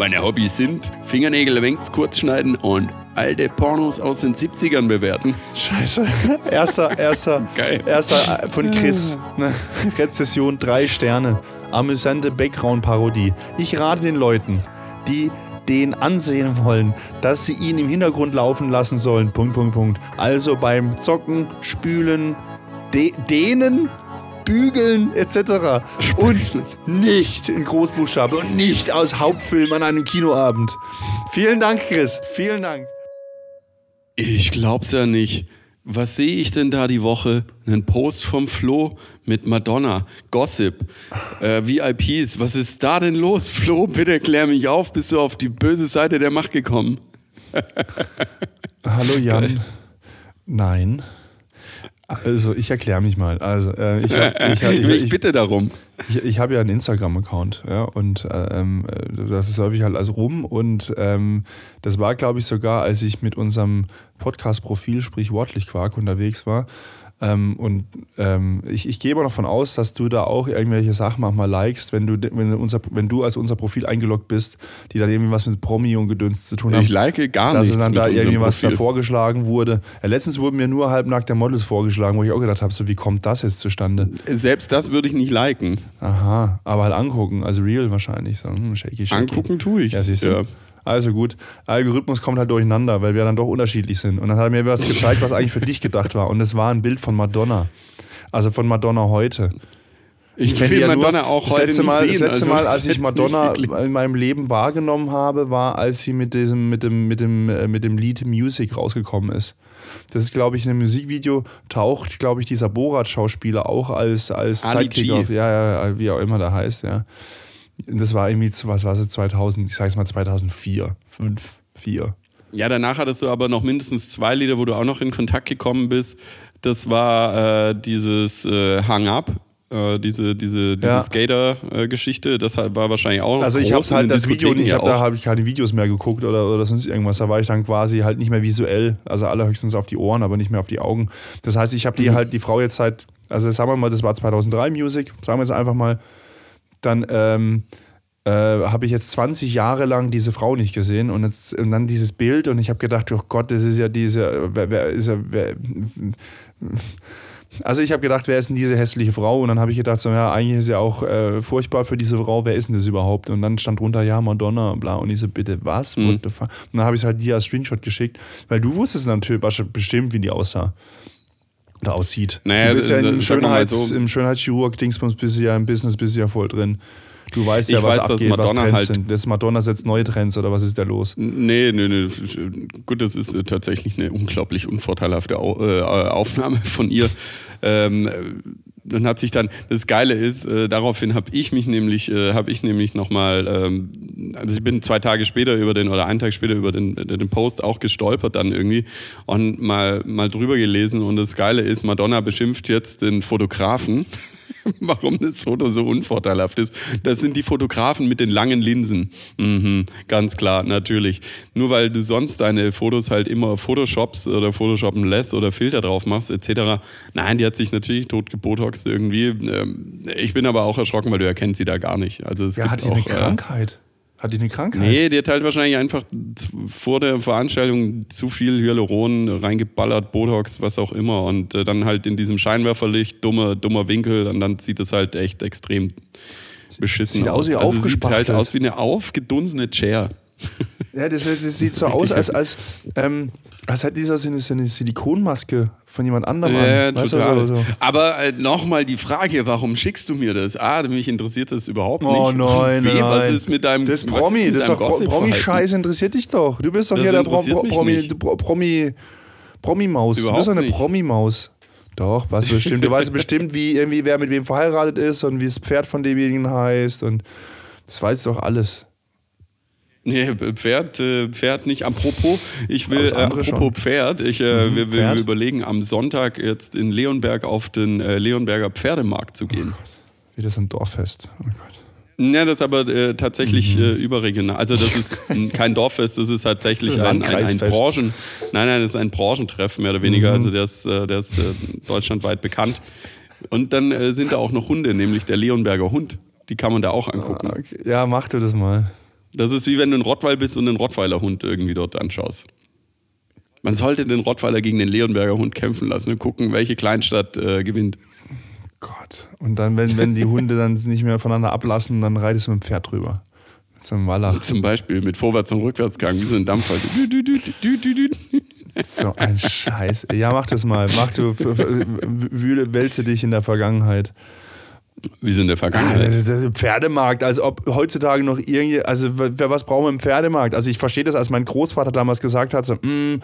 Meine Hobbys sind Fingernägel wenigstens kurz schneiden und alte Pornos aus den 70ern bewerten. Scheiße. Erster, erster, Geil. erster von Chris. Ne? Rezession drei Sterne. Amüsante Background-Parodie. Ich rate den Leuten, die den ansehen wollen, dass sie ihn im Hintergrund laufen lassen sollen. Punkt, Punkt, Punkt. Also beim Zocken, Spülen, de dehnen, bügeln etc. Und nicht in Großbuchstabe und nicht aus Hauptfilm an einem Kinoabend. Vielen Dank, Chris. Vielen Dank. Ich glaub's ja nicht. Was sehe ich denn da die Woche? Einen Post vom Flo mit Madonna, Gossip, äh, VIPs. Was ist da denn los? Flo, bitte klär mich auf. Bist du auf die böse Seite der Macht gekommen? Hallo Jan. Nein. Also ich erkläre mich mal. Also äh, ich, hab, ich, hab- Ich, ich, bitte darum. ich, ich habe ja einen Instagram-Account, ja, und ähm, äh, das surfe ich halt also rum und ähm, das war, glaube ich, sogar, als ich mit unserem Podcast-Profil, sprich Wortlich Quark, unterwegs war. Ähm, und ähm, ich, ich gehe aber davon aus, dass du da auch irgendwelche Sachen manchmal likest, wenn du, wenn, unser, wenn du als unser Profil eingeloggt bist, die dann irgendwie was mit Promi und Gedöns zu tun haben Ich like gar dass nichts dann mit da irgendwie was da vorgeschlagen wurde. Ja, letztens wurden mir nur halbnackte Models vorgeschlagen, wo ich auch gedacht habe, so wie kommt das jetzt zustande? Selbst das würde ich nicht liken. Aha, aber halt angucken, also real wahrscheinlich. So, hm, shaky, shaky. Angucken tue ich. Ja, siehst du. Ja. Also gut, Algorithmus kommt halt durcheinander, weil wir dann doch unterschiedlich sind. Und dann hat er mir was gezeigt, was eigentlich für dich gedacht war. Und es war ein Bild von Madonna. Also von Madonna heute. Ich, will ja nur- Madonna auch das heute letzte Mal, sehen. Das letzte also, Mal, als ich Madonna in meinem Leben wahrgenommen habe, war, als sie mit diesem, mit dem, mit dem, äh, mit dem Lied Music rausgekommen ist. Das ist, glaube ich, in einem Musikvideo taucht, glaube ich, dieser Borat-Schauspieler auch als, als Ali Sidekick auf. Ja, ja, wie auch immer der heißt, ja. Das war irgendwie, was war es, 2000, ich sag's mal 2004, 5, 4. Ja, danach hattest du aber noch mindestens zwei Lieder, wo du auch noch in Kontakt gekommen bist. Das war äh, dieses äh, Hang Up, äh, diese, diese, diese Ja. Skater-Geschichte. Das war wahrscheinlich auch noch Also ich habe halt das Video, ich ja habe da habe ich keine Videos mehr geguckt oder, oder sonst irgendwas. Da war ich dann quasi halt nicht mehr visuell, also allerhöchstens auf die Ohren, aber nicht mehr auf die Augen. Das heißt, ich habe Mhm. die halt die Frau jetzt seit, also sagen wir mal, das war 2003 Music, sagen wir jetzt einfach mal, dann ähm, äh, habe ich jetzt 20 Jahre lang diese Frau nicht gesehen und, jetzt, und dann dieses Bild und ich habe gedacht, oh Gott, das ist ja diese, wer, wer ist ja, wer, also ich habe gedacht, wer ist denn diese hässliche Frau? Und dann habe ich gedacht, so, ja, eigentlich ist ja auch äh, furchtbar für diese Frau, wer ist denn das überhaupt? Und dann stand drunter, ja, Madonna und bla. Und ich so, bitte, was? Mhm. Und dann habe ich es halt dir als Screenshot geschickt, weil du wusstest natürlich bestimmt, wie die aussah. Oder aussieht. Naja, du bist ja das- sagen wir mal Schönheits, so. im Schönheitschirurg-Dingsbums bist du ja im Business bist du ja voll drin. Du weißt ja, Ich was weiß, dass abgeht, was Madonna Trends halt- sind. Das Madonna setzt neue Trends oder was ist da los? Nee, nee, nee. Gut, das ist äh, tatsächlich eine unglaublich unvorteilhafte Au äh, Aufnahme von ihr. Ähm, äh, dann hat sich dann, das Geile ist, äh, daraufhin habe ich mich nämlich, äh, habe ich nämlich nochmal, ähm, also ich bin zwei Tage später über den, oder einen Tag später über den, den Post auch gestolpert dann irgendwie und mal, mal drüber gelesen und das Geile ist, Madonna beschimpft jetzt den Fotografen. Warum das Foto so unvorteilhaft ist. Das sind die Fotografen mit den langen Linsen. Mhm, ganz klar, natürlich. Nur weil du sonst deine Fotos halt immer Photoshops oder Photoshoppen lässt oder Filter drauf machst, etc. Nein, die hat sich natürlich tot gebotoxt irgendwie. Ähm, Ich bin aber auch erschrocken, weil du erkennst sie da gar nicht. Also es Ja, gibt hat die eine auch, äh, Krankheit? Hat die eine Krankheit? Nee, die hat halt wahrscheinlich einfach vor der Veranstaltung zu viel Hyaluron reingeballert, Botox, was auch immer. Und äh, dann halt in diesem Scheinwerferlicht, dummer, dummer Winkel, und dann sieht es halt echt extrem beschissen Sieht aus wie also sieht halt aus wie eine aufgedunsene Chair. Ja, das, das sieht so aus, als, als, ähm, als hätte dieser so eine, so eine Silikonmaske von jemand anderem Ja, an. Total. so. Aber äh, nochmal die Frage, warum schickst du mir das? A, mich interessiert das überhaupt nicht. Oh nein, B, nein. was ist mit deinem Das was Promi, das ist doch? Promi-Scheiß interessiert dich doch. Du bist doch Das hier der Pro- Pro- Promi, Promi, Promi-Maus. Du bist doch eine. Promi-Maus. Doch, weißt du bestimmt. Du weißt bestimmt, wie irgendwie wer mit wem verheiratet ist und wie das Pferd von demjenigen heißt und das weißt du doch alles. Nee, Pferd, äh, Pferd nicht. Apropos, ich will, Das äh, apropos schon. Pferd, ich, äh, wir, wir Pferd? überlegen am Sonntag jetzt in Leonberg auf den äh, Leonberger Pferdemarkt zu gehen. Wieder so ein Dorffest. Oh Gott. Ja, das ist aber äh, tatsächlich Mhm. äh, überregional. Also das ist kein Dorffest, das ist tatsächlich ein, ein, ein. Branchen. Nein, nein, das ist ein Branchentreff mehr oder Mhm. weniger. Also der ist, der ist äh, deutschlandweit bekannt. Und dann sind da auch noch Hunde, nämlich der Leonberger Hund. Die kann man da auch angucken. Okay. Ja, mach du das mal. Das ist wie wenn du ein Rottweil bist und einen Rottweiler-Hund irgendwie dort anschaust. Man sollte den Rottweiler gegen den Leonberger Hund kämpfen lassen und gucken, welche Kleinstadt äh, gewinnt. Gott. Und dann, wenn, wenn die Hunde dann nicht mehr voneinander ablassen, dann reitest du mit dem Pferd drüber. Mit so einem Wallach. Zum Beispiel mit Vorwärts- und Rückwärtsgang, wie so ein Dampfer. So ein Scheiß. Ja, mach das mal. Mach du, wühle, wälze dich in der Vergangenheit. Wie so in der Ah, Vergangenheit. ist ein Pferdemarkt, als ob heutzutage noch irgendwie, also was brauchen wir im Pferdemarkt? Also ich verstehe das, als mein Großvater damals gesagt hat, so, mm,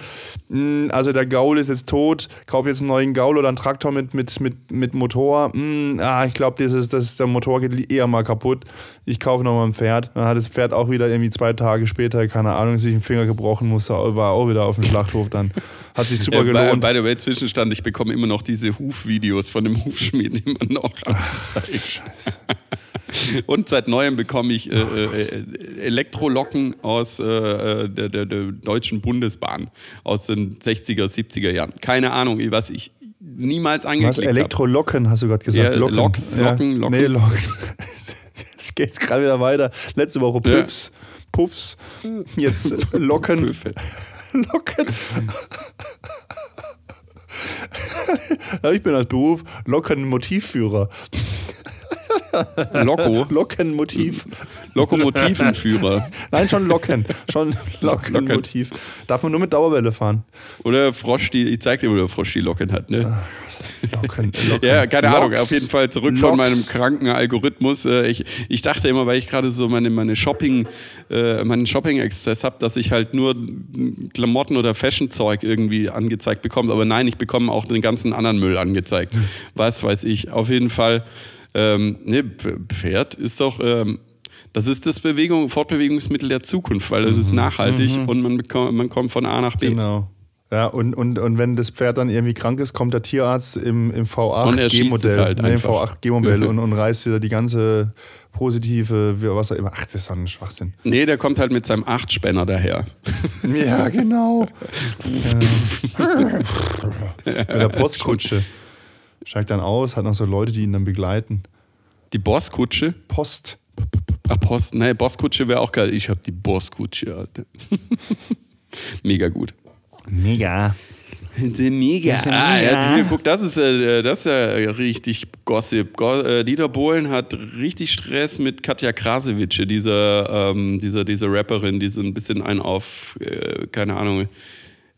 mm, also der Gaul ist jetzt tot, kauf jetzt einen neuen Gaul oder einen Traktor mit, mit, mit, mit Motor. Mm, ah, ich glaube, das ist, das ist, der Motor geht eher mal kaputt. Ich kaufe nochmal ein Pferd. Dann hat das Pferd auch wieder irgendwie zwei Tage später, keine Ahnung, sich einen Finger gebrochen, musste, war auch wieder auf dem Schlachthof dann. Hat sich super by, gelohnt. by the way, Zwischenstand, ich bekomme immer noch diese Hufvideos von dem Hufschmied immer noch angezeigt. Scheiße. Und seit neuem bekomme ich äh, äh, Elektrolocken aus äh, äh, der, der, der Deutschen Bundesbahn aus den 60er, 70er Jahren. Keine Ahnung, was ich niemals Was? angeklickt habe. Elektrolocken, hast du gerade gesagt? Ja, Locken. Loks, Locken, Locken. Nee, Locken. Jetzt geht's gerade wieder weiter. Letzte Woche Ja. Puffs. Puffs. Jetzt Locken. Locken. Ja, ich bin als Beruf Locken-Motivführer. Loco, Locken-Motiv. Lokomotivenführer. Nein, schon Locken. Schon Locken-Motiv. Darf man nur mit Dauerwelle fahren. Oder Frosch, die, ich zeig dir, wo der Frosch die Locken hat, ne? Locken. Locken. Ja, keine Ahnung. Loks. Auf jeden Fall zurück Loks. von meinem kranken Algorithmus. Äh, Ich, ich dachte immer, weil ich gerade so meine, meine Shopping, äh, meinen Shopping-Exzess habe, dass ich halt nur Klamotten oder Fashion-Zeug irgendwie angezeigt bekomme. Aber nein, ich bekomme auch den ganzen anderen Müll angezeigt. Was weiß ich. Auf jeden Fall, ähm, ne, P- Pferd ist doch. Ähm, das ist das Bewegung, Fortbewegungsmittel der Zukunft, weil es ist nachhaltig und man, bekommt, man kommt von A nach B. Genau. Ja, und, und, und wenn das Pferd dann irgendwie krank ist, kommt der Tierarzt im, im Und er schießt es V8-G-Modell, halt ne, im einfach. V8-G-Modell und, und reißt wieder die ganze positive, was auch immer. Ach, das ist so ein Schwachsinn. Nee, der kommt halt mit seinem Achtspänner daher. Ja, genau. Ja. Mit der Postkutsche. Steigt dann aus, hat noch so Leute, die ihn dann begleiten. Die Bosskutsche. Post. Ach, Post, nee, Bosskutsche wäre auch geil. Ich habe die Bosskutsche, Alter. Mega gut. Mega. Mega. Ah, ja, hier, guck, das ist, äh, das ist ja richtig Gossip. Go äh, Dieter Bohlen hat richtig Stress mit Katja Krasewitsche, dieser, ähm, dieser, dieser Rapperin, die so ein bisschen ein auf, äh, keine Ahnung,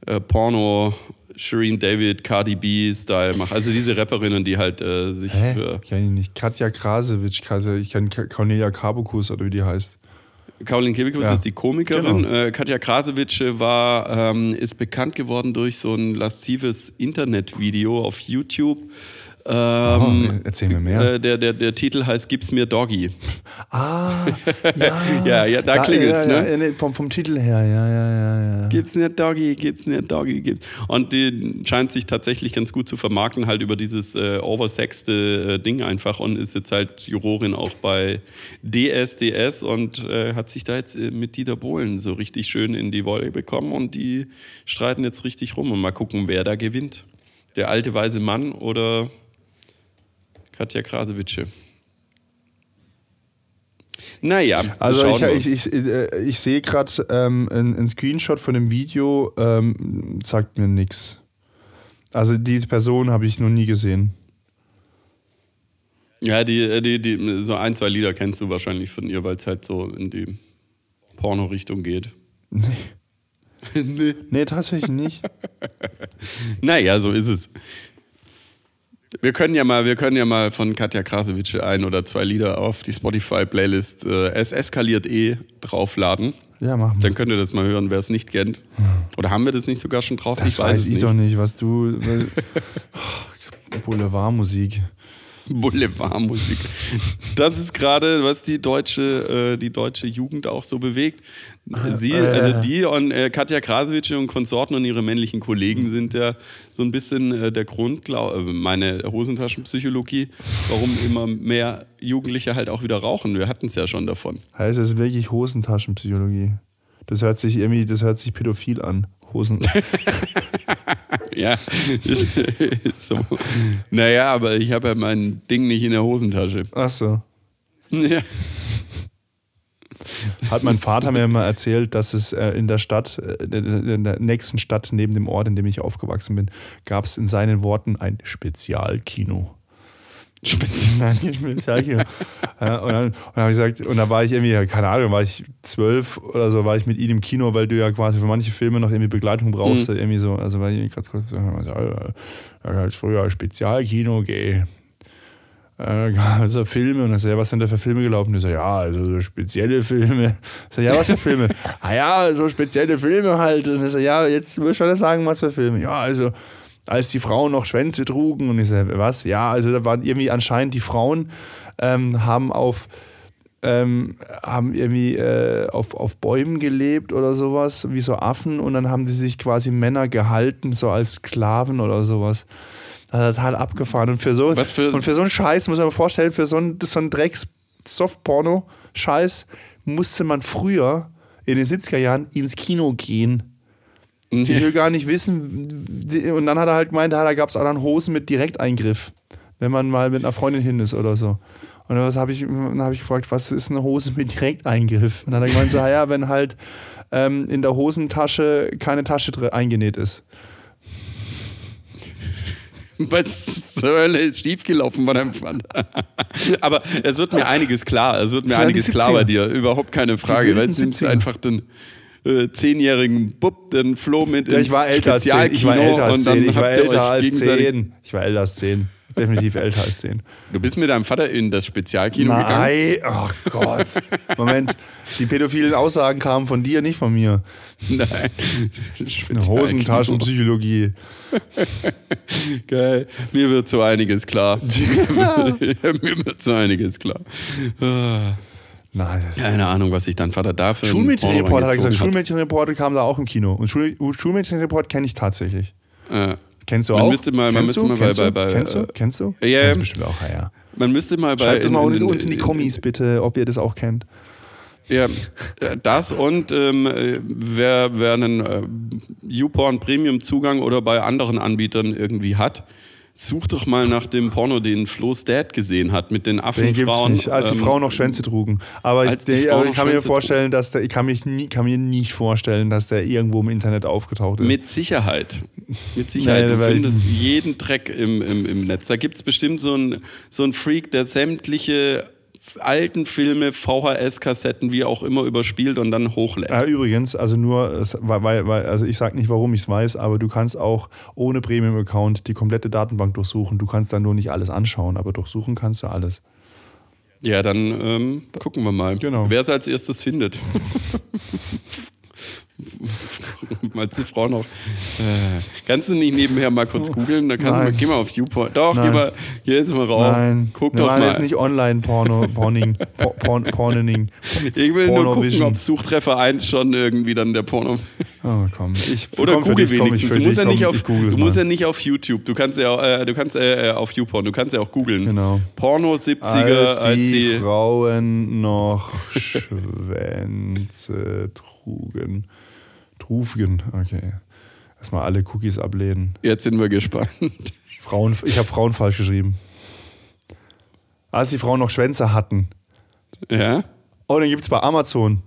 äh, Porno, Shireen David, Cardi B-Style macht. Also diese Rapperinnen, die halt äh, sich Hä? für. Ich kenne ihn nicht. Katja Krasewitsch, Katja- ich kenne Cornelia Karbukus oder wie die heißt. Caroline Kebekus Ja. ist die Komikerin. Genau. Äh, Katja Krasewitsch war, ähm, ist bekannt geworden durch so ein laszives Internetvideo auf YouTube. Ähm, Oh, erzähl mir mehr. Äh, der, der, der Titel heißt Gib's mir Doggy. Ah, ja. Ja, ja, da klingelt's, ja, ne? Ja, nee, vom, vom Titel her, ja, ja, ja, ja. Gib's mir Doggy, gib's mir Doggy, gib's. Und die scheint sich tatsächlich ganz gut zu vermarkten, halt über dieses äh, oversexte äh, Ding einfach und ist jetzt halt Jurorin auch bei DSDS und äh, hat sich da jetzt äh, mit Dieter Bohlen so richtig schön in die Wolle bekommen und die streiten jetzt richtig rum und mal gucken, wer da gewinnt. Der alte weise Mann oder Katja Krasewitsche. Naja, Also ich, ich, ich, äh, ich sehe gerade ähm, ein, ein Screenshot von dem Video, ähm, sagt mir nichts. Also die Person habe ich noch nie gesehen. Ja, die, äh, die, die, so ein, zwei Lieder kennst du wahrscheinlich von ihr, weil es halt so in die Porno-Richtung geht. Nee. nee. Nee, tatsächlich nicht. Naja, so ist es. Wir können ja mal, wir können ja mal von Katja Krasowitsch ein oder zwei Lieder auf die Spotify-Playlist äh, Es eskaliert eh draufladen. Ja, machen wir. Dann könnt ihr das mal hören, wer es nicht kennt. Oder haben wir das nicht sogar schon drauf? Das weiß ich doch nicht, was du. Boulevardmusik. Boulevardmusik. Das ist gerade, was die deutsche, äh, die deutsche Jugend auch so bewegt. Sie, äh. also die und äh, Katja Krasowitsch und Konsorten und ihre männlichen Kollegen sind ja so ein bisschen äh, der Grund, glaub, äh, meine Hosentaschenpsychologie, warum immer mehr Jugendliche halt auch wieder rauchen. Wir hatten es ja schon davon. Heißt es wirklich Hosentaschenpsychologie? Das hört sich irgendwie, das hört sich pädophil an. Hosen. Ja, ist, ist so. Naja, aber ich habe ja mein Ding nicht in der Hosentasche. Ach so. Ja. Hat mein Vater mir immer erzählt, dass es äh, in der Stadt, äh, in der nächsten Stadt neben dem Ort, in dem ich aufgewachsen bin, gab es in seinen Worten ein Spezialkino. Spezial. Spezialkino. ja, und dann, dann habe ich gesagt, und da war ich irgendwie, keine Ahnung, war ich zwölf oder so, war ich mit ihm im Kino, weil du ja quasi für manche Filme noch irgendwie Begleitung brauchst, mhm. irgendwie so. Also war ich ganz kurz, ja, halt früher Spezialkino, geh. Äh, also Filme und dann so, ja, was sind da für Filme gelaufen? Ich so, ja, also so spezielle Filme. Ich so, ja, was für Filme? ah ja, so spezielle Filme halt. Und ich so, ja, jetzt würde ich schon sagen, was für Filme. Ja, also als die Frauen noch Schwänze trugen. Und ich sage, was? Ja, also da waren irgendwie anscheinend die Frauen ähm, haben auf ähm, haben irgendwie äh, auf, auf Bäumen gelebt oder sowas, wie so Affen, und dann haben die sich quasi Männer gehalten, so als Sklaven oder sowas. Also total abgefahren. Und für so, Was für und für so einen Scheiß, muss man sich vorstellen, für so einen, so einen Drecks-Softporno-Scheiß musste man früher in den 70er Jahren ins Kino gehen. Ich will gar nicht wissen. Und dann hat er halt gemeint, da gab es auch dann Hosen mit Direkteingriff, wenn man mal mit einer Freundin hin ist oder so. Und dann habe ich, hab ich gefragt, was ist eine Hose mit Direkteingriff? Und dann hat er gemeint, so, ja, wenn halt ähm, in der Hosentasche keine Tasche eingenäht ist. Was zur Hölle ist schiefgelaufen bei deinem Vater? Aber es wird mir einiges klar. Es wird mir einiges klar bei dir. Überhaupt keine Frage. Weil du nimmst einfach den äh, zehnjährigen Bub, den Flo mit ja, ich war älter. Ich war älter als zehn. Ich war älter als zehn. Ich war älter als zehn. Definitiv älter als zehn. Du bist mit deinem Vater in das Spezialkino Nein. gegangen? Nein, oh Gott. Moment, die pädophilen Aussagen kamen von dir, nicht von mir. Nein. Hosentaschenpsychologie. Geil. Mir wird so einiges klar. Mir wird so einiges klar. Nein, Keine Ahnung, was sich dein Vater da für Schulmädchenreport hat er gesagt. Schulmädchenreport kam da auch im Kino. Und Schul Schulmädchenreport kenne ich tatsächlich. Äh, Kennst du man auch? Müsste mal, man Kennst müsste du? mal Kennst bei, du? bei, Kennst du? äh, Kennst du? Ja, Kennst bestimmt auch, ja, ja. Man müsste mal bei. Schreibt in, mal in, uns in die Kommis bitte, ob ihr das auch kennt. Ja, das und ähm, wer, wer einen äh, YouPorn Premium Zugang oder bei anderen Anbietern irgendwie hat, such doch mal nach dem Porno, den Flo's Dad gesehen hat mit den Affenfrauen. Den gibt's nicht, als die ähm, Frauen noch Schwänze trugen. Aber ich, der, aber ich kann mir vorstellen, dass der, ich kann, mich nie, kann mir nicht vorstellen, dass der irgendwo im Internet aufgetaucht ist. Mit Sicherheit. Mit Sicherheit. Nee, du findest jeden Dreck im, im, im Netz. Da gibt es bestimmt so einen so einen Freak, der sämtliche alten Filme, VHS-Kassetten, wie auch immer, überspielt und dann hochlädt. Ja, übrigens, also nur, weil, weil, also ich sage nicht, warum ich es weiß, aber du kannst auch ohne Premium-Account die komplette Datenbank durchsuchen. Du kannst dann nur nicht alles anschauen, aber durchsuchen kannst du alles. Ja, dann ähm, gucken wir mal, genau. wer es als erstes findet. Meinst die Frau noch? Äh, kannst du nicht nebenher mal kurz googeln? Da kannst Nein. du mal, geh mal auf YouPorn. Doch, Nein. geh mal, geh jetzt mal rauf. Nein. Guck Wir doch mal. jetzt nicht Online-Porno, Porning, Porn, Pornening. Ich will Porno nur gucken, ob Suchtreffer 1 schon irgendwie dann der Porno. Oh, komm. Ich, Oder komm Google dich, wenigstens. Du musst, ja nicht, auf, du musst ja nicht auf YouTube. Du kannst ja äh, du kannst äh, auf YouPorn. Du kannst ja auch googeln. Genau. Porno 70er, als als die Frauen noch Schwänze trugen. Trugen, okay. Erstmal alle Cookies ablehnen. Jetzt sind wir gespannt. Frauen, ich habe Frauen falsch geschrieben. Als die Frauen noch Schwänze hatten. Ja? Oh, dann gibt es bei Amazon.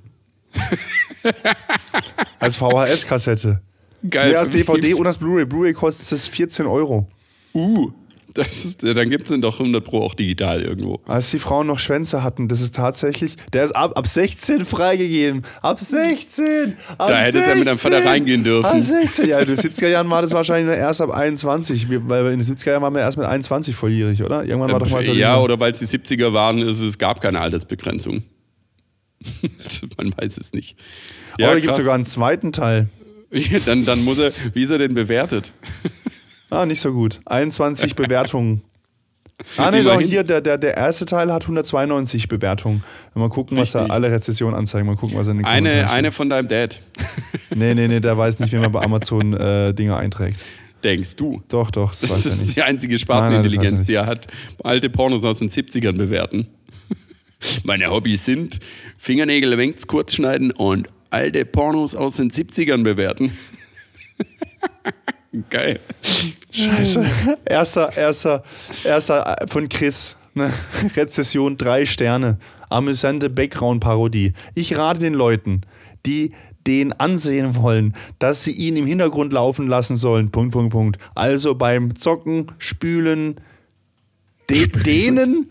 als VHS-Kassette. Geil. Nee, als DVD und als Blu-ray. Blu-ray kostet es 14 Euro. Uh. Ist, dann gibt es den doch 100 Pro auch digital irgendwo. Als die Frauen noch Schwänze hatten, das ist tatsächlich, der ist ab, ab 16 freigegeben. Ab 16! Ab da hätte es ja mit deinem Vater reingehen dürfen. Ab 16, ja, in den 70er Jahren war das wahrscheinlich erst ab 21, weil in den 70er Jahren waren wir erst mit 21 volljährig, oder? Irgendwann war doch mal so. Ja, oder weil es die 70er waren, ist, es gab keine Altersbegrenzung. Man weiß es nicht. Ja, oder gibt es sogar einen zweiten Teil. dann, dann muss er, wie ist er denn bewertet? Ah, nicht so gut. 21 Bewertungen. Ah, nee, doch, hier, der, der, der erste Teil hat 192 Bewertungen. Mal gucken, Richtig. was da alle Rezessionen anzeigen. Mal gucken, was er in den Eine, eine von deinem Dad. Nee, nee, nee, der weiß nicht, wie man bei Amazon äh, Dinge einträgt. Denkst du? Doch, doch. Das, das ist die einzige Spartenintelligenz, die er hat. Alte Pornos aus den 70ern bewerten. Meine Hobbys sind Fingernägel wenigstens kurz schneiden und alte Pornos aus den 70ern bewerten. Geil. Scheiße. Erster, erster, erster von Chris. Ne? Rezession drei Sterne. amüsante Background-Parodie. Ich rate den Leuten, die den ansehen wollen, dass sie ihn im Hintergrund laufen lassen sollen. Punkt, Punkt, Punkt. Also beim Zocken, Spülen, de dehnen,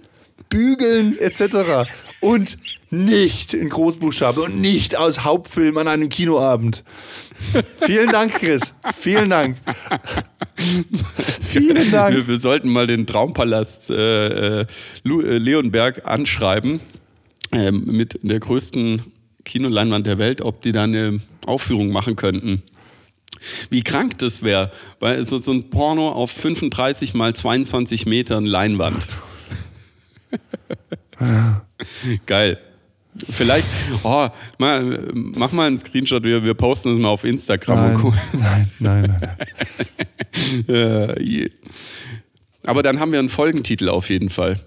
bügeln etc. Und nicht in Großbuchstaben und nicht aus Hauptfilm an einem Kinoabend. Vielen Dank, Chris. Vielen Dank. Vielen Dank. Wir, wir sollten mal den Traumpalast äh, äh, äh, Leonberg anschreiben ähm, mit der größten Kinoleinwand der Welt, ob die da eine Aufführung machen könnten. Wie krank das wäre, weil so, so ein Porno auf 35 mal 22 Metern Leinwand. Geil. Vielleicht, oh, mal, mach mal einen Screenshot, wir, wir posten das mal auf Instagram. Nein, nein, nein, nein. Äh. Aber dann haben wir einen Folgentitel auf jeden Fall.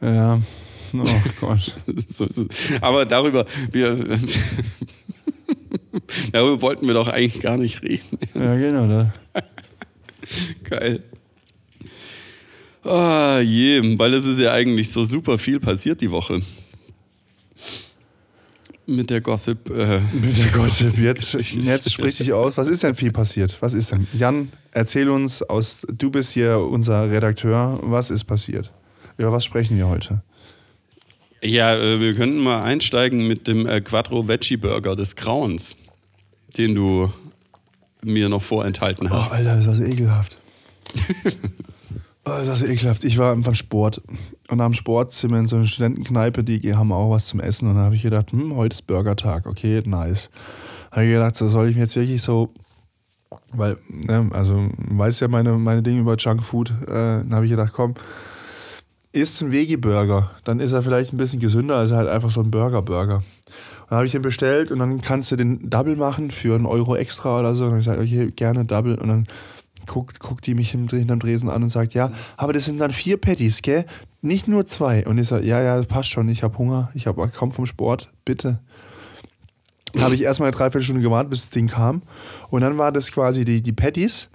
Ja. Oh Gott. So. Aber darüber, wir, darüber wollten wir doch eigentlich gar nicht reden. Ja, genau. Da. Geil. Ah, je, weil es ist ja eigentlich so super viel passiert die Woche. Mit der Gossip. Äh, Mit der Gossip. Jetzt, jetzt sprich dich aus. Was ist denn viel passiert? Was ist denn? Jan, erzähl uns aus, du bist hier unser Redakteur. Was ist passiert? Über was sprechen wir heute? ja, äh, wir könnten mal einsteigen mit dem äh, Quattro Veggie Burger des Grauens, den du mir noch vorenthalten Oh, hast. Alter, das war so ekelhaft. oh, das so ekelhaft. Ich war beim Sport und am Sport sind wir in so einer Studentenkneipe, die haben auch was zum Essen. Und da habe ich gedacht, hm, heute ist Burgertag, okay, nice. Habe ich gedacht, so soll ich mir jetzt wirklich so, weil, ne, also, weiß ja meine, meine Dinge über Junkfood. Äh, dann habe ich gedacht, komm, isst ein Veggie-Burger, dann ist er vielleicht ein bisschen gesünder als halt einfach so ein Burger-Burger. Dann habe ich den bestellt und dann kannst du den Double machen für einen Euro extra oder so. Und dann habe ich gesagt, okay, gerne Double. Und dann guckt, guckt die mich hinter- hinterm Dresen an und sagt, ja, aber das sind dann vier Patties, gell? Nicht nur zwei. Und ich sage, ja, ja, das passt schon, ich habe Hunger, ich habe kaum vom Sport, bitte. Habe ich erstmal eine Dreiviertelstunde gewartet, bis das Ding kam. Und dann war das quasi die, die Patties.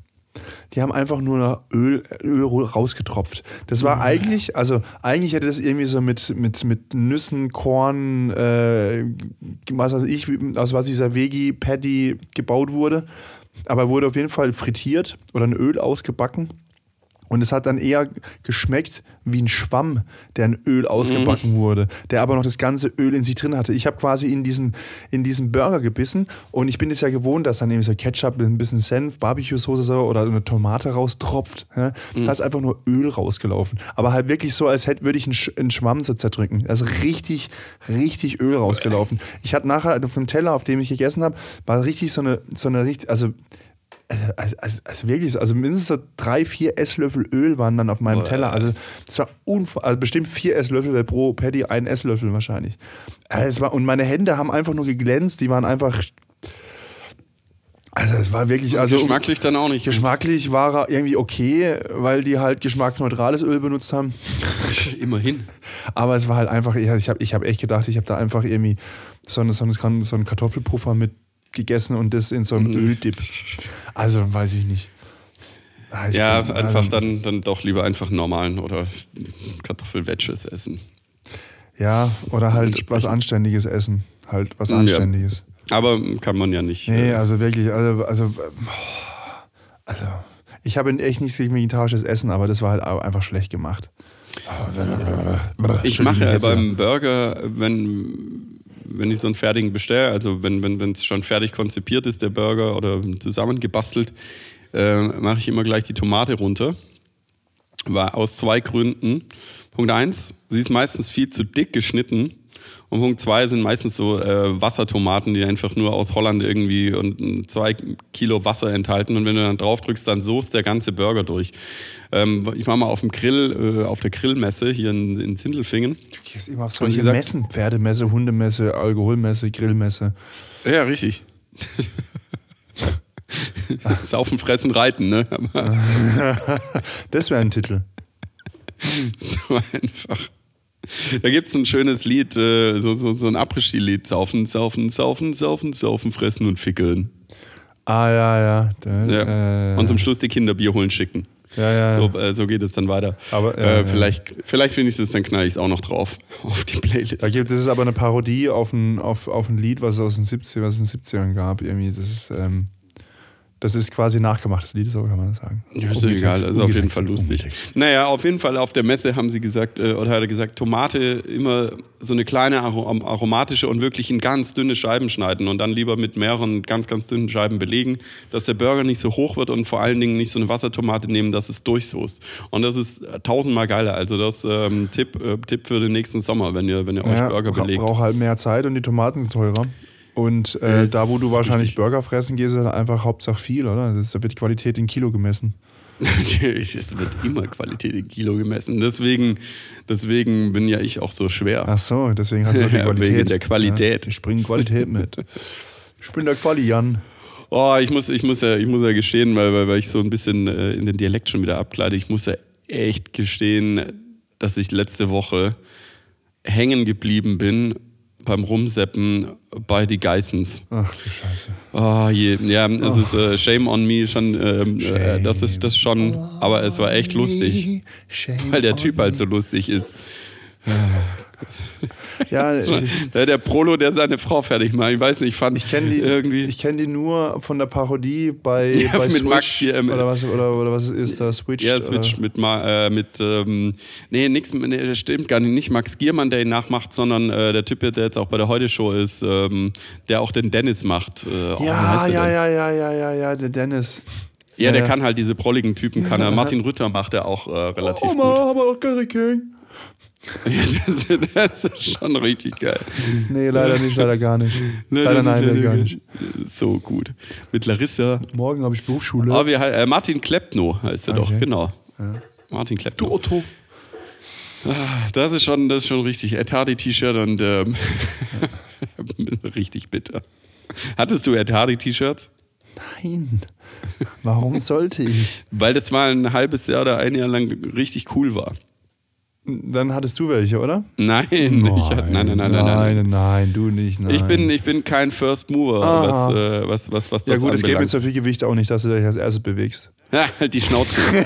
Die haben einfach nur noch Öl, Öl rausgetropft. Das war eigentlich, also eigentlich hätte das irgendwie so mit, mit, mit Nüssen, Korn, äh, was weiß ich, aus was dieser Veggie-Patty gebaut wurde. Aber wurde auf jeden Fall frittiert oder in Öl ausgebacken. Und es hat dann eher geschmeckt wie ein Schwamm, der in Öl ausgebacken wurde, der aber noch das ganze Öl in sich drin hatte. Ich habe quasi in diesen, in diesen Burger gebissen und ich bin es ja gewohnt, dass dann eben so Ketchup, ein bisschen Senf, Barbecue-Soße so oder eine Tomate raustropft. Ja? Da ist einfach nur Öl rausgelaufen. Aber halt wirklich so, als hätte würde ich einen, einen Schwamm so zerdrücken. Da ist richtig, richtig Öl rausgelaufen. Ich hatte nachher auf dem Teller, auf dem ich gegessen habe, war richtig so eine, so eine richtig, also also, also, also, wirklich, so- also mindestens so drei, vier Esslöffel Öl waren dann auf meinem Teller. Also das war also bestimmt vier Esslöffel, pro Patty ein Esslöffel wahrscheinlich. Also war, und meine Hände haben einfach nur geglänzt, die waren einfach. Also es war wirklich, also Geschmacklich dann auch nicht. geschmacklich war er irgendwie okay, weil die halt geschmacksneutrales Öl benutzt haben. Immerhin. Aber es war halt einfach, ich habe ich hab echt gedacht, ich habe da einfach irgendwie so, eine, so, eine, so einen Kartoffelpuffer mit gegessen und das in so einem Öldip. Also weiß ich nicht. Ah, ich Ja, bin- einfach also, dann, dann doch lieber einfach normalen oder Kartoffelwedges essen. Ja, oder halt was Anständiges essen. Halt was Ja. Anständiges. Aber kann man ja nicht. Nee, äh, also wirklich, also, also, also ich habe echt nichts gegen vegetarisches Essen, aber das war halt einfach schlecht gemacht. Ich mache ja beim Burger, wenn, wenn ich so einen fertigen bestelle, also wenn es wenn, schon fertig konzipiert ist, der Burger oder zusammengebastelt, äh, mache ich immer gleich die Tomate runter. War aus zwei Gründen. Punkt eins, sie ist meistens viel zu dick geschnitten. Und Punkt zwei sind meistens so äh, Wassertomaten, die einfach nur aus Holland irgendwie und mm, zwei Kilo Wasser enthalten. Und wenn du dann drauf drückst, dann soßt der ganze Burger durch. Ähm, ich war mal auf dem Grill, äh, auf der Grillmesse hier in, in Sindelfingen. Du gehst immer auf solche gesagt- Messen, Pferdemesse, Hundemesse, Alkoholmesse, Grillmesse. Ja, richtig. Saufen, fressen, reiten, ne? Das wäre ein Titel. so einfach. Da gibt es ein schönes Lied, äh, so, so, so ein Après-Ski-Lied. Saufen, saufen, saufen, saufen, saufen, fressen und fickeln. Ah, ja, ja. Da, Ja. Äh, Und zum Schluss die Kinder Bier holen schicken. Ja, ja. So, äh, so geht es dann weiter. Aber, äh, vielleicht, vielleicht finde ich das, dann knall ich es auch noch drauf auf die Playlist. Da gibt, das ist aber eine Parodie auf ein, auf, auf ein Lied, was es aus den 70 was es in den 70ern gab. Irgendwie. Das ist, ähm, das ist quasi nachgemachtes Lied, so kann man das sagen. Ja, ist ja egal, also auf jeden Fall lustig. umgetextet. Naja, auf jeden Fall auf der Messe haben sie gesagt, äh, oder hat er gesagt, Tomate immer so eine kleine arom- aromatische und wirklich in ganz dünne Scheiben schneiden und dann lieber mit mehreren ganz, ganz dünnen Scheiben belegen, dass der Burger nicht so hoch wird und vor allen Dingen nicht so eine Wassertomate nehmen, dass es durchsoßt. Und das ist äh, tausendmal geiler. Also das ähm, Tipp, äh, Tipp für den nächsten Sommer, wenn ihr, wenn ihr euch Ja, Burger bra- belegt. braucht halt mehr Zeit und die Tomaten sind teurer. Und äh, da, wo du wahrscheinlich richtig. Burger fressen gehst, ist halt einfach Hauptsache viel, oder? Das, da wird Qualität in Kilo gemessen. Natürlich, es wird immer Qualität in Kilo gemessen. Deswegen, deswegen bin ja ich auch so schwer. Ach so, deswegen hast du so viel Qualität. wegen der Qualität. Ja, ich bringe Qualität mit. Ich bin der Quali, Jan. Oh, ich muss, ich muss ja, ich muss ja gestehen, weil, weil, weil ich so ein bisschen äh, in den Dialekt schon wieder abgleite. Ich muss ja echt gestehen, dass ich letzte Woche hängen geblieben bin beim Rumseppen bei die Geissens. Ach du Scheiße. Oh je, ja, es ist äh, Shame on me schon, ähm, äh, das ist das schon, aber es war echt lustig, weil der Typ halt so lustig ist. Ja, der, der Prolo, der seine Frau fertig macht. Ich weiß nicht, ich fand ich kenne die, irgendwie. ich kenn die nur von der Parodie bei, Ja, bei mit Switch. Max oder, was, oder, oder was ist da? Switch? Ja, Switch mit, äh, mit ähm, nee, nix, nee, das stimmt gar nicht, nicht Max Giermann, der ihn nachmacht, sondern äh, der Typ, der jetzt auch bei der Heute-Show ist, ähm, der auch den Dennis macht. Äh, oh, Ja, der ja, ja, ja, ja, ja, ja, der Dennis. Ja, der ja. kann halt diese prolligen Typen, kann er. Martin Rütter macht er auch äh, relativ Oma, aber auch Curry King. Ja, das, das ist schon richtig geil. Nee, leider nicht, leider gar nicht. Leider nein, leider gar nicht. So gut. Mit Larissa. Morgen habe ich Berufsschule. Oh, wie, hei- äh, Martin Kleppno heißt er doch, Okay. genau. Martin Kleppno. Otto. Das ist schon, das ist schon richtig. Ed Hardy T-Shirt und ähm, richtig bitter. Hattest du Ed Hardy T-Shirts? Nein. Warum sollte ich? Weil das mal ein halbes Jahr oder ein Jahr lang richtig cool war. Dann hattest du welche, oder? Nein, nein, nein, nein, nein, nein. nein, nein, du nicht. Nein. Ich bin, ich bin kein First Mover, Aha. was, äh, was, was, was ja das gut, es gäbe anbelangt. jetzt so viel Gewicht auch nicht, dass du dich als erstes bewegst. Ja, halt die Schnauze.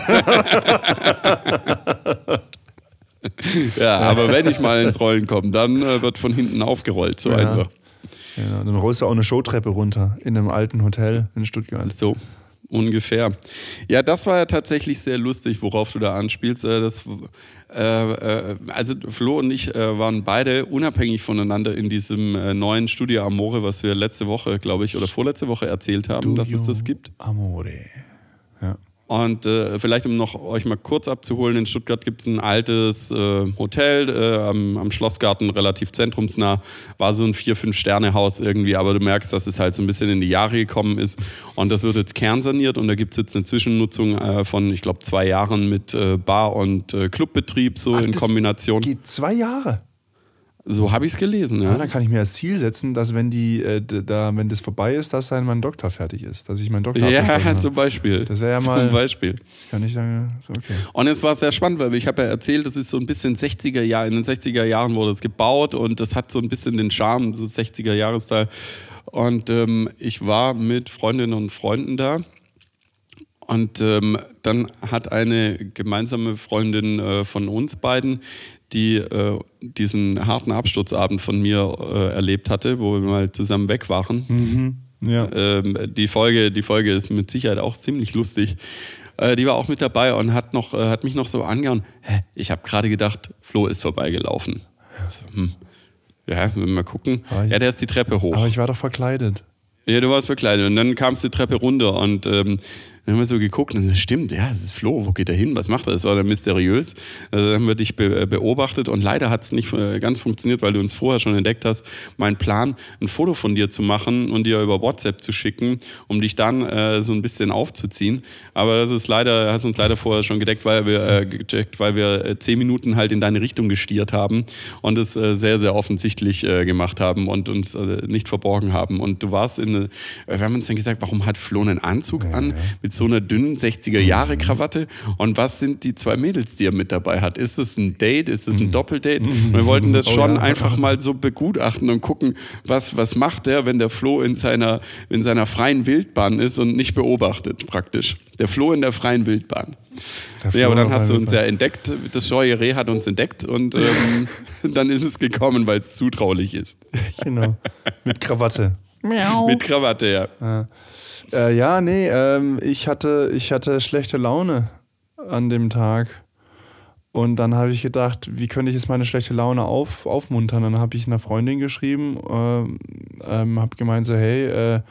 ja, aber wenn ich mal ins Rollen komme, dann äh, wird von hinten aufgerollt, so Ja. einfach. Ja, dann rollst du auch eine Showtreppe runter in einem alten Hotel in Stuttgart. So, ungefähr. Ja, das war ja tatsächlich sehr lustig, worauf du da anspielst. Äh, Das, äh, äh, also Flo und ich äh, waren beide unabhängig voneinander in diesem äh, neuen Studio Amore, was wir letzte Woche, glaube ich, oder vorletzte Woche erzählt haben, dass es das gibt. Amore. Ja. Und äh, vielleicht, um noch euch mal kurz abzuholen, in Stuttgart gibt es ein altes äh, Hotel äh, am, am Schlossgarten, relativ zentrumsnah. War so ein vier fünf sterne haus irgendwie, aber du merkst, dass es halt so ein bisschen in die Jahre gekommen ist. Und das wird jetzt kernsaniert und da gibt es jetzt eine Zwischennutzung äh, von, ich glaube, zwei Jahren mit äh, Bar- und äh, Clubbetrieb, so Ach, in Kombination. Geht zwei Jahre. So habe ich es gelesen, Ja, ja. dann kann ich mir als Ziel setzen, dass wenn die, äh, da, wenn das vorbei ist, dass dann mein Doktor fertig ist, dass ich meinen Doktor Ja, zum Beispiel. Das wäre ja zum mal- Beispiel. Das kann ich so, okay. Und es war sehr spannend, weil ich habe ja erzählt, das ist so ein bisschen 60er Jahre, in den 60er Jahren wurde es gebaut und das hat so ein bisschen den Charme, so 60er Jahresteil. Und ähm, ich war mit Freundinnen und Freunden da. Und ähm, dann hat eine gemeinsame Freundin äh, von uns beiden, die äh, diesen harten Absturzabend von mir äh, erlebt hatte, wo wir mal zusammen weg waren, Ja. ähm, die, Folge, die Folge ist mit Sicherheit auch ziemlich lustig. Äh, die war auch mit dabei und hat, noch, äh, hat mich noch so angehauen. Hä, ich habe gerade gedacht, Flo ist vorbeigelaufen. Hm. Ja, mal gucken. Aber ich- Ja, der ist die Treppe hoch. Aber ich war doch verkleidet. Ja, du warst verkleidet. Und dann kamst du die Treppe runter und ähm, dann haben wir so geguckt und das stimmt, ja, das ist Flo, wo geht er hin? Was macht er? Das war dann mysteriös. Also dann haben wir dich be beobachtet und leider hat es nicht äh, ganz funktioniert, weil du uns vorher schon entdeckt hast. Mein Plan, ein Foto von dir zu machen und dir über WhatsApp zu schicken, um dich dann äh, so ein bisschen aufzuziehen. Aber das ist leider, hast uns leider vorher schon gedeckt, weil wir äh, gecheckt, weil wir äh, zehn Minuten halt in deine Richtung gestiert haben und es äh, sehr, sehr offensichtlich äh, gemacht haben und uns äh, nicht verborgen haben. Und du warst in, äh, wir haben uns dann gesagt, warum hat Flo einen Anzug an mit so einer dünnen 60er-Jahre-Krawatte. Und was sind die zwei Mädels, die er mit dabei hat? Ist es ein Date? Ist es ein Doppeldate? Und wir wollten das Oh schon ja. einfach mal so begutachten und gucken, was, was macht der, wenn der Flo in seiner, in seiner freien Wildbahn ist und nicht beobachtet, praktisch. Der Flo in der freien Wildbahn. Ja, aber dann hast du uns ja entdeckt, das scheue Reh hat uns entdeckt und ähm, dann ist es gekommen, weil es zutraulich ist. Genau. Mit Krawatte. Miau. Mit Krawatte, ja. Äh, ja, nee, ähm, ich, hatte, ich hatte schlechte Laune an dem Tag. Und dann habe ich gedacht, wie könnte ich jetzt meine schlechte Laune auf, aufmuntern? Dann habe ich einer Freundin geschrieben, ähm, ähm, habe gemeint so, hey, äh,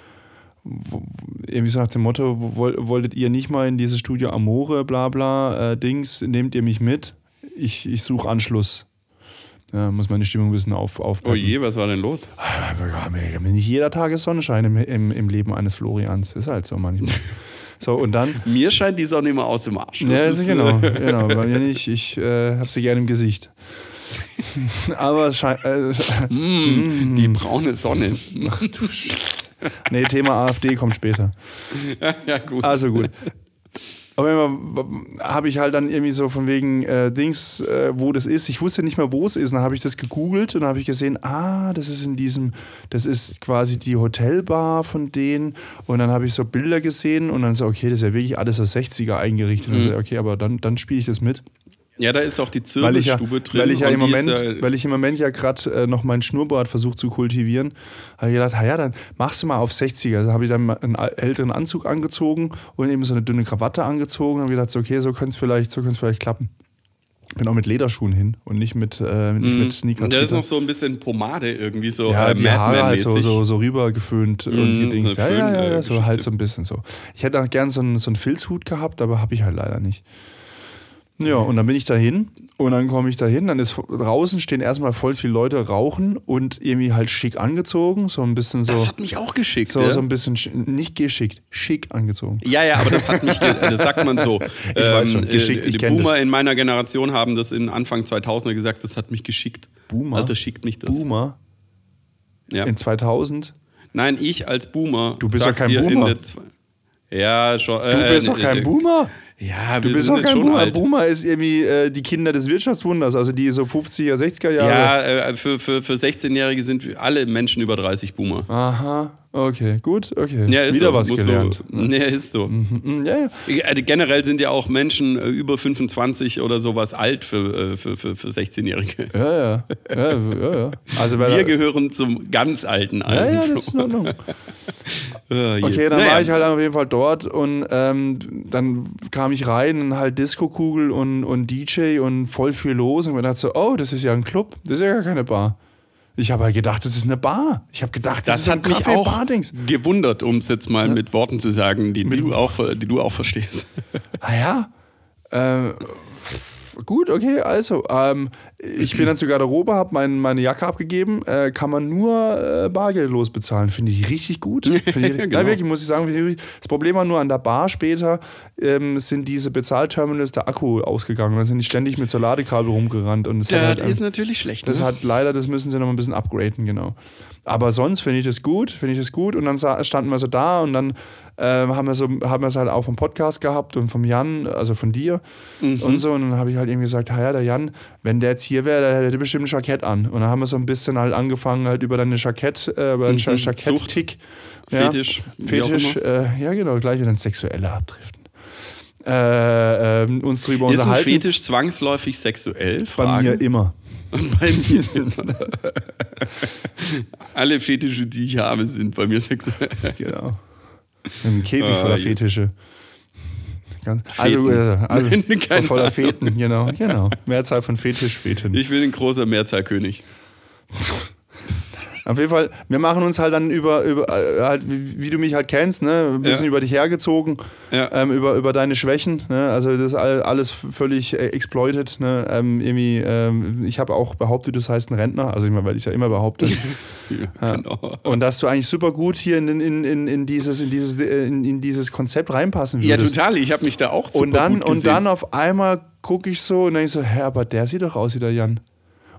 irgendwie so nach dem Motto, wo- woll- wolltet ihr nicht mal in dieses Studio Amore, bla bla, äh, Dings, nehmt ihr mich mit? Ich, ich suche Anschluss. Ja, muss meine Stimmung ein bisschen auf, Oh aufpeppen. je, was war denn los? Nicht jeder Tag ist Sonnenschein im, im, im Leben eines Florians. Ist halt so manchmal. So, und dann. Mir scheint die Sonne immer aus dem Arsch. Ja, Das ist, ist, genau, äh, genau. Bei mir nicht. Ich äh, habe sie gerne im Gesicht. Aber schein, äh, mm, die braune Sonne. ach du Scheiße. Nee, Thema AfD kommt später. ja, gut. Also gut. Aber immer habe ich halt dann irgendwie so von wegen äh, Dings, äh, wo das ist. Ich wusste nicht mehr, wo es ist. Dann habe ich das gegoogelt und dann habe ich gesehen, ah, das ist in diesem, das ist quasi die Hotelbar von denen. Und dann habe ich so Bilder gesehen und dann so, okay, das ist ja wirklich alles aus 60er eingerichtet. Und so, okay, aber dann, dann spiele ich das mit. Ja, da ist auch die ich ja, Zirbelstube drin. weil ich ja im Moment, ja, weil ich im Moment ja gerade äh, noch meinen Schnurrbart versuche zu kultivieren, habe ich gedacht, na ja, dann machst du mal auf 60er. Also habe ich dann einen älteren Anzug angezogen und eben so eine dünne Krawatte angezogen und habe gedacht, so, okay, so könnte es vielleicht, so könnte vielleicht klappen. Bin auch mit Lederschuhen hin und nicht mit, äh, nicht mit Sneaker. und da ist noch so ein bisschen Pomade irgendwie so ja, äh, die Haare halt so, so, so rüber geföhnt und Mhm, die Dings. so Ja, ja, ja, äh, ja, so halt so ein bisschen so. Ich hätte auch gern so einen, so einen Filzhut gehabt, aber habe ich halt leider nicht. Ja, und dann bin ich dahin und dann komme ich dahin, dann ist draußen stehen erstmal voll viele Leute rauchen und irgendwie halt schick angezogen, so ein bisschen so Das hat mich auch geschickt. so, ja? so ein bisschen sch- nicht geschickt, schick angezogen. Ja, ja, aber das hat mich, das sagt man so. ich weiß schon, geschickt, ich die Boomer das. in meiner Generation haben das in Anfang 2000er gesagt, das hat mich geschickt. Boomer? Alter, schickt mich das. Boomer Ja. in 2000. Nein, ich als Boomer. Du bist doch kein Boomer. ja, schon. Du bist doch kein Boomer. Ja, Du wir bist jetzt kein schon Boomer. alt. Boomer ist irgendwie äh, die Kinder des Wirtschaftswunders, also die so 50er, 60er Jahre. Ja, äh, für, für, für 16-Jährige sind alle Menschen über 30 Boomer. Aha, okay, gut, okay. Ja, ist Wieder so. was gelernt. So, ja, ist so. Mhm, Ja, ja. Äh, Generell sind ja auch Menschen äh, über 25 oder sowas alt für, äh, für, für, für 16-Jährige. Ja, ja. ja, ja, ja. Also, Wir gehören zum ganz alten ja, Eisen. ja, das ist in Ordnung. Äh, Okay, dann naja. war ich halt auf jeden Fall dort und ähm, dann kam ich rein und halt Disco-Kugel und, und DJ und voll viel los und mir dachte so, oh, das ist ja ein Club, das ist ja gar keine Bar. Ich habe halt gedacht, das ist eine Bar. Ich habe gedacht, das, Das ist ein hat mich auch gewundert, um es jetzt mal mit Worten zu sagen, die, die, du, auch, die du auch verstehst. Ah ja. Ähm, gut, okay, also. Ähm, ich bin dann zur Garderobe, habe mein, meine Jacke abgegeben. Äh, kann man nur äh, bargeldlos bezahlen. Finde ich richtig gut. Ich, genau. Nein, wirklich, muss ich sagen. ich Das Problem war nur an der Bar später, ähm, sind diese Bezahlterminals der Akku ausgegangen. Dann sind die ständig mit so Ladekabel rumgerannt. Und das halt, ist natürlich schlecht. das ne? hat leider, das müssen sie noch mal ein bisschen upgraden, genau. Aber sonst finde ich das gut, finde ich das gut. Und dann standen wir so da und dann ähm, haben wir so, haben wir es halt auch vom Podcast gehabt und vom Jan, also von dir Mhm. und so. Und dann habe ich halt eben gesagt, ja, der Jan, wenn der jetzt hier wäre, der hätte bestimmt ein Jackett an. Und dann haben wir so ein bisschen halt angefangen, halt über deine Jackett, äh, über deinen Mhm. ja Jackett-Tick. Fetisch, auch Fetisch, immer. äh, ja genau, gleich wieder ins Sexuelle abdriften. Äh, ähm, uns drüber Ist ein unterhalten. Fetisch zwangsläufig sexuell? Bei Fragen? mir immer. Bei mir. Alle Fetische, die ich habe, sind bei mir sexuell. Genau. Ein Käfig Ah, voller ja. Fetische. Ganz, also, Feten. also, Nein, voller Feten, genau, genau. Mehrzahl von Fetischfeten. Ich will ein großer Mehrzahlkönig. Auf jeden Fall, wir machen uns halt dann über, über äh, halt, wie, wie du mich halt kennst, ne? ein bisschen Ja. über dich hergezogen, Ja. ähm, über, über deine Schwächen. Ne? Also das ist all- alles völlig äh, exploited. Ne? Ähm, irgendwie, ähm, ich habe auch behauptet, du heißt ein Rentner, also ich meine, weil ich es ja immer behaupte. Ja, genau. Und dass du eigentlich super gut hier in, in, in, in, dieses, in, dieses, in, in dieses Konzept reinpassen Ja, würdest. total. Ich habe mich da auch super Und dann, gut und gesehen. dann auf einmal gucke ich so und denke so, hä, aber der sieht doch aus wie der Jan.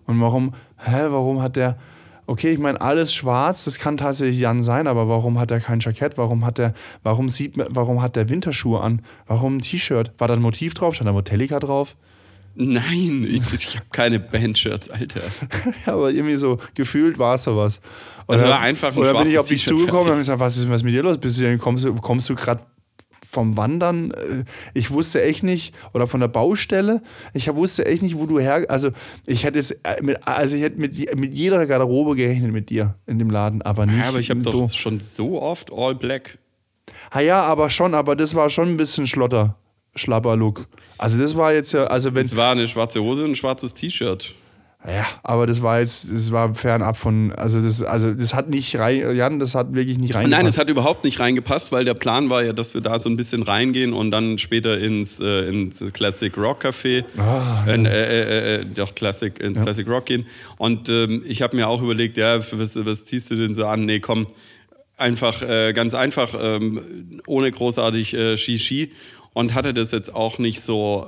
Und warum, hä, warum hat der, Okay, ich meine, alles schwarz, das kann tatsächlich Jan sein, aber warum hat er kein Jackett? Warum hat er, warum sieht warum hat der Winterschuhe an? Warum ein T-Shirt? War da ein Motiv drauf? Stand da Metallica drauf? Nein, ich, ich habe keine Bandshirts, Alter. aber irgendwie so gefühlt war es sowas. Oder, also war einfach ein Oder bin ich auf dich zugekommen und habe gesagt, was ist was mit dir los? Bist du, kommst du, kommst du gerade vom Wandern, äh, ich wusste echt nicht, oder von der Baustelle, ich wusste echt nicht, wo du her, also ich hätte es äh, mit, also ich hätte mit, mit jeder Garderobe gerechnet mit dir in dem Laden, aber nicht. Ja, aber ich habe so. doch schon so oft All Black. Ah ja, aber schon, aber das war schon ein bisschen Schlotter, schlapper Look. Also das war jetzt ja, also wenn. Es war eine schwarze Hose und ein schwarzes T-Shirt. Ja, aber das war jetzt, das war fernab von, also das, also das hat nicht rein, Jan, das hat wirklich nicht reingepasst. Nein, es hat überhaupt nicht reingepasst, weil der Plan war ja, dass wir da so ein bisschen reingehen und dann später ins, äh, ins Classic Rock Café, ah, ja. äh, äh, äh, doch Classic, ins ja. Classic Rock gehen. Und ähm, ich habe mir auch überlegt, ja, was, was ziehst du denn so an? Nee, komm, einfach, äh, ganz einfach, ähm, ohne großartig äh, Shishi. Und hatte das jetzt auch nicht so,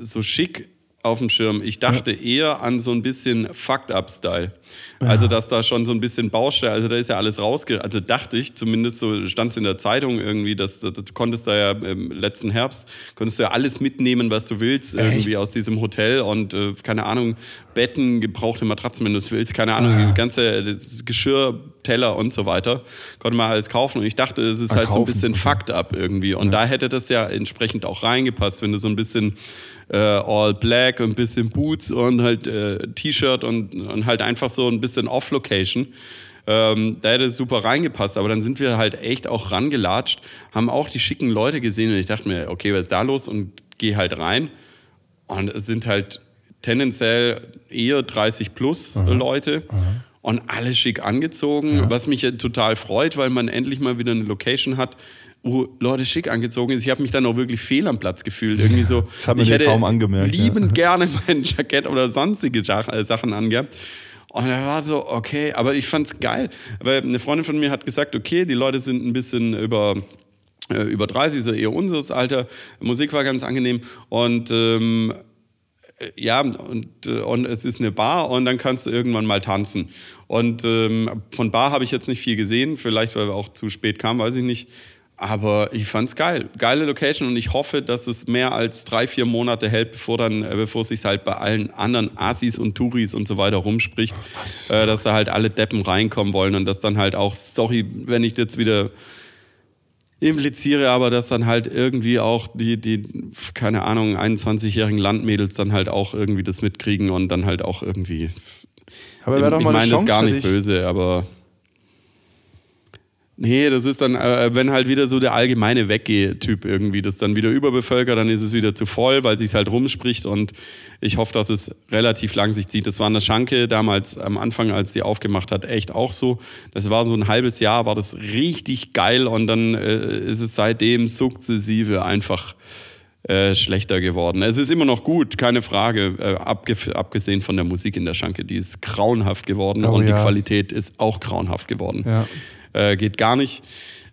so schick auf dem Schirm. Ich dachte ja. eher an so ein bisschen Fucked-Up-Style. Also, dass da schon so ein bisschen Baustelle, also da ist ja alles rausge... Also dachte ich, zumindest so stand es in der Zeitung irgendwie, dass, du konntest da ja im letzten Herbst, konntest du ja alles mitnehmen, was du willst, Echt? irgendwie aus diesem Hotel und äh, keine Ahnung, Betten, gebrauchte Matratzen, wenn du es willst, keine Ahnung, ah. ganze Geschirr, Teller und so weiter, konnte man alles kaufen und ich dachte, es ist ah, halt so ein bisschen Fucked Up irgendwie und ja. da hätte das ja entsprechend auch reingepasst, wenn du so ein bisschen äh, All Black und ein bisschen Boots und halt äh, T-Shirt und, und halt einfach so ein bisschen Off-Location. Ähm, da hätte es super reingepasst, aber dann sind wir halt echt auch rangelatscht, haben auch die schicken Leute gesehen und ich dachte mir, okay, was ist da los? Und geh halt rein. Und es sind halt tendenziell eher 30 plus Aha. Leute. Aha. Und alle schick angezogen, ja. was mich total freut, weil man endlich mal wieder eine Location hat, wo Leute schick angezogen ist. Ich habe mich dann auch wirklich fehl am Platz gefühlt. Irgendwie so, das hat ich hätte kaum angemerkt. Liebend ja. gerne mein Jackett oder sonstige äh, Sachen angehabt. Und er war so, okay, aber ich fand's geil. Weil eine Freundin von mir hat gesagt, okay, die Leute sind ein bisschen über äh, über 30, so eher unseres Alter. Musik war ganz angenehm und ähm, äh, ja, und, und es ist eine Bar und dann kannst du irgendwann mal tanzen. Und ähm, von Bar habe ich jetzt nicht viel gesehen, vielleicht weil wir auch zu spät kamen, weiß ich nicht. Aber ich fand's geil. Geile Location und ich hoffe, dass es mehr als drei, vier Monate hält, bevor dann, äh, bevor es sich halt bei allen anderen Asis und Touris und so weiter rumspricht, äh, dass da halt alle Deppen reinkommen wollen und dass dann halt auch, sorry, wenn ich jetzt wieder impliziere, aber dass dann halt irgendwie auch die, die keine Ahnung, 21-jährigen Landmädels dann halt auch irgendwie das mitkriegen und dann halt auch irgendwie. Aber wäre doch mal ich meine das gar nicht böse, aber Nee, das ist dann, äh, wenn halt wieder so der allgemeine Weggeh-Typ irgendwie, das dann wieder überbevölkert, dann ist es wieder zu voll, weil sich halt rumspricht und ich hoffe, dass es relativ lang sich zieht. Das war in der Schanke damals am Anfang, als sie aufgemacht hat, echt auch so. Das war so ein halbes Jahr, war das richtig geil und dann äh, ist es seitdem sukzessive einfach äh, schlechter geworden. Es ist immer noch gut, keine Frage, äh, abgesehen von der Musik in der Schanke, die ist grauenhaft geworden oh, und ja. die Qualität ist auch grauenhaft geworden. Ja äh, geht gar nicht.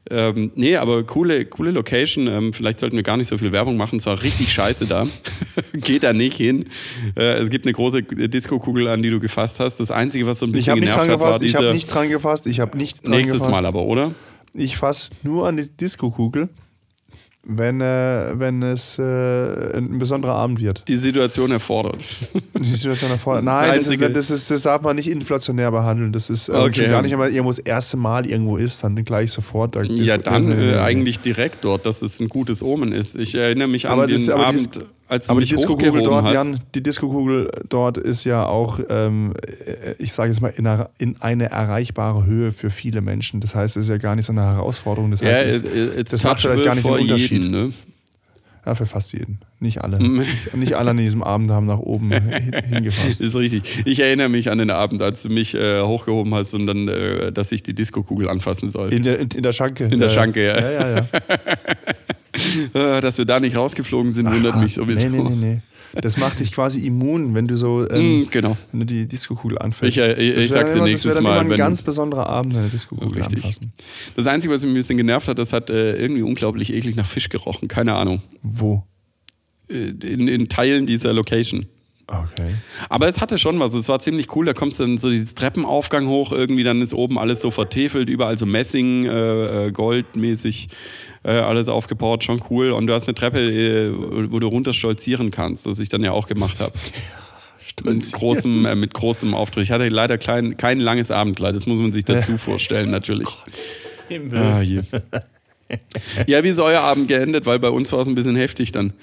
Ähm, nee, aber coole, coole Location. Ähm, vielleicht sollten wir gar nicht so viel Werbung machen. Es war richtig scheiße da. Geht da nicht hin. Äh, es gibt eine große Disco-Kugel, an die du gefasst hast. Das Einzige, was so ein bisschen genervt hat, war Ich habe nicht dran gefasst. Ich habe nicht dran Nächstes gefasst. Mal aber, oder? Ich fasse nur an die Disco-Kugel wenn, äh, wenn es äh, ein besonderer Abend wird. Die Situation erfordert. Die Situation erfordert. Nein, das, ist, das, ist, das, darf man nicht inflationär behandeln. Das ist äh, okay. gar nicht, wenn man irgendwo das erste Mal irgendwo ist, dann gleich sofort. Da ja, dann äh, eigentlich direkt dort, dass es ein gutes Omen ist. Ich erinnere mich an aber den das, Abend als Aber die Disco-Kugel dort, hast. Jan, die Disco-Kugel dort ist ja auch, ähm, ich sage jetzt mal, in eine, in eine, erreichbare Höhe für viele Menschen. Das heißt, es ist ja gar nicht so eine Herausforderung. Das heißt, es, das macht vielleicht gar nicht den Unterschied. Jeden, ne? Ja, für fast jeden. Nicht alle. nicht, nicht alle an diesem Abend haben nach oben hingefasst. ist richtig. Ich erinnere mich an den Abend, als du mich äh, hochgehoben hast und dann, äh, dass ich die Disco-Kugel anfassen soll. In der, in, in der Schanke. In der Schanke, ja. ja, ja, ja. Äh, dass wir da nicht rausgeflogen sind, wundert Ach, mich sowieso. Nee, nee, nee, nee. Das macht dich quasi immun, wenn du so, ähm, mm, genau. wenn du die Disco-Kugel anfasst. Ich, äh, ich, ich sag's dir nächstes Mal. Das ein ganz besonderer Abend, eine Disco-Kugel anfassen. Das Einzige, was mich ein bisschen genervt hat, das hat äh, irgendwie unglaublich eklig nach Fisch gerochen. Keine Ahnung. Wo? Äh, in, in Teilen dieser Location. Okay. Aber es hatte schon was. Es war ziemlich cool. Da kommst du dann so dieses Treppenaufgang hoch, irgendwie, dann ist oben alles so vertefelt, überall so Messing, äh, äh, Goldmäßig, äh, alles aufgebaut, schon cool. Und du hast eine Treppe, äh, wo du runter stolzieren kannst, was ich dann ja auch gemacht habe. mit großem, äh, mit großem Auftritt. Ich hatte leider klein, kein langes Abendkleid, das muss man sich dazu vorstellen, natürlich. Ah, je. ja, wie ist euer Abend geendet? Weil bei uns war es ein bisschen heftig dann.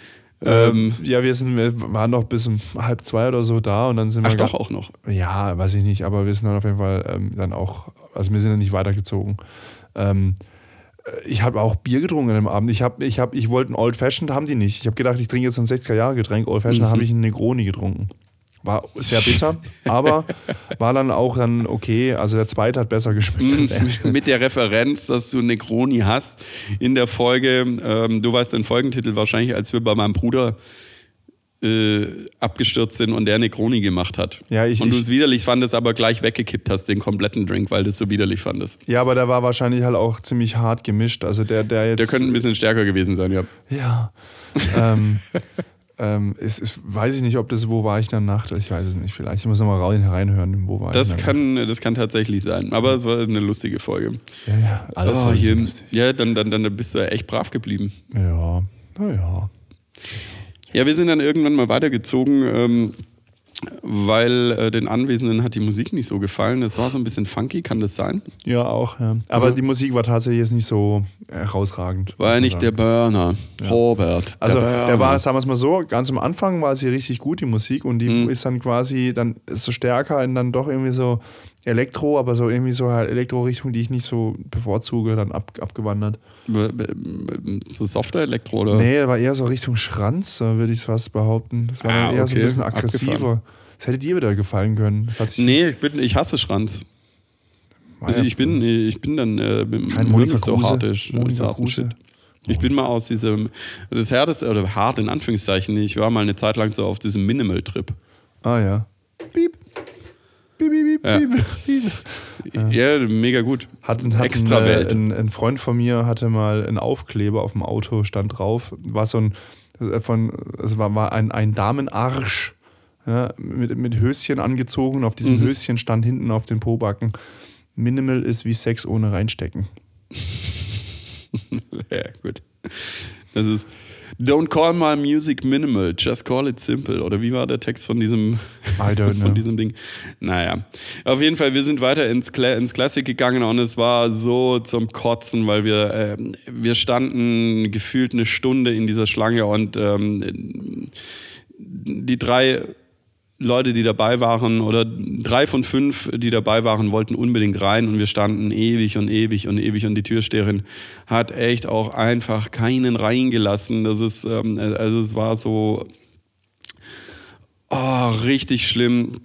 Ähm, ja, wir, sind, wir waren noch bis um halb zwei oder so da und dann sind Ach wir. doch auch noch. Ja, weiß ich nicht, aber wir sind dann auf jeden Fall ähm, dann auch, also wir sind dann nicht weitergezogen. Ähm, ich habe auch Bier getrunken am Abend. Ich, hab, ich, hab, ich wollte ein Old Fashioned, haben die nicht. Ich habe gedacht, ich trinke jetzt ein 60er-Jahre-Getränk. Old Fashioned Mhm. habe ich einen Negroni getrunken. War sehr bitter, aber war dann auch dann okay. Also der zweite hat besser erste. Mit der Referenz, dass du Negroni hast in der Folge. Ähm, du weißt den Folgentitel wahrscheinlich, als wir bei meinem Bruder äh, abgestürzt sind und der Negroni gemacht hat. Ja, ich- und du es widerlich fandest, aber gleich weggekippt hast, den kompletten Drink, weil du es so widerlich fandest. Ja, aber der war wahrscheinlich halt auch ziemlich hart gemischt. Also der, der jetzt. Der könnte ein bisschen stärker gewesen sein, ja. Ja. ähm, ähm, es, es, weiß ich nicht, ob das, wo war ich in der Nacht? Ich weiß es nicht. Vielleicht. Ich muss nochmal rein, reinhören, wo war Das ich. in der kann, das kann tatsächlich sein. Aber es war eine lustige Folge. Nacht? Ja, ja. Alle Oh, hier, lustig. ja, dann, dann, dann bist du ja echt brav geblieben. Ja, naja. Ja, wir sind dann irgendwann mal weitergezogen, ähm, weil äh, den Anwesenden hat die Musik nicht so gefallen. Das war so ein bisschen funky, kann das sein? Ja, auch. Ja. Aber Ja. die Musik war tatsächlich jetzt nicht so herausragend. War ja nicht der Burner, Robert. Also der, der war, sagen wir es mal so, ganz am Anfang war sie richtig gut, die Musik, und die Mhm. ist dann quasi dann so stärker und dann doch irgendwie so Elektro, aber so irgendwie so halt Elektro-Richtung, die ich nicht so bevorzuge, dann ab, abgewandert. so softer Elektro oder? Nee, war eher so Richtung Schranz, äh, würde ich fast behaupten. Das war Ah, eher so ein okay. bisschen aggressiver. Abgefahren. Das hätte dir wieder gefallen können. Das hat sich Nee, ich, bin, ich hasse Schranz. Also ich bin, ich bin dann äh, mit Kein Hirn Monika nicht so hart ist. Monika harten Kruse. Shit. Ich bin mal aus diesem, das härteste, oder hart in Anführungszeichen, ich war mal eine Zeit lang so auf diesem Minimal-Trip. Ah ja. Piep. Piep, piep, piep, Ja. Ja, mega gut. Hat, hat. Ein, äh, ein, ein Freund von mir hatte mal einen Aufkleber auf dem Auto, stand drauf, war so ein, äh, von, es war, war ein, ein Damenarsch, ja, mit, mit Höschen angezogen und auf diesem Mhm. Höschen stand hinten auf den Pobacken, Minimal ist wie Sex ohne reinstecken. Ja, gut. Das ist Don't call my music minimal, just call it simple. Oder wie war der Text von diesem, von diesem Ding? Naja, auf jeden Fall, wir sind weiter ins, Cla ins Classic gegangen und es war so zum Kotzen, weil wir, ähm, wir standen gefühlt eine Stunde in dieser Schlange und ähm, die drei Leute, die dabei waren, oder drei von fünf, die dabei waren, wollten unbedingt rein und wir standen ewig und ewig und ewig und die Türsteherin hat echt auch einfach keinen reingelassen. Das ist, ähm, also es war so oh, richtig schlimm.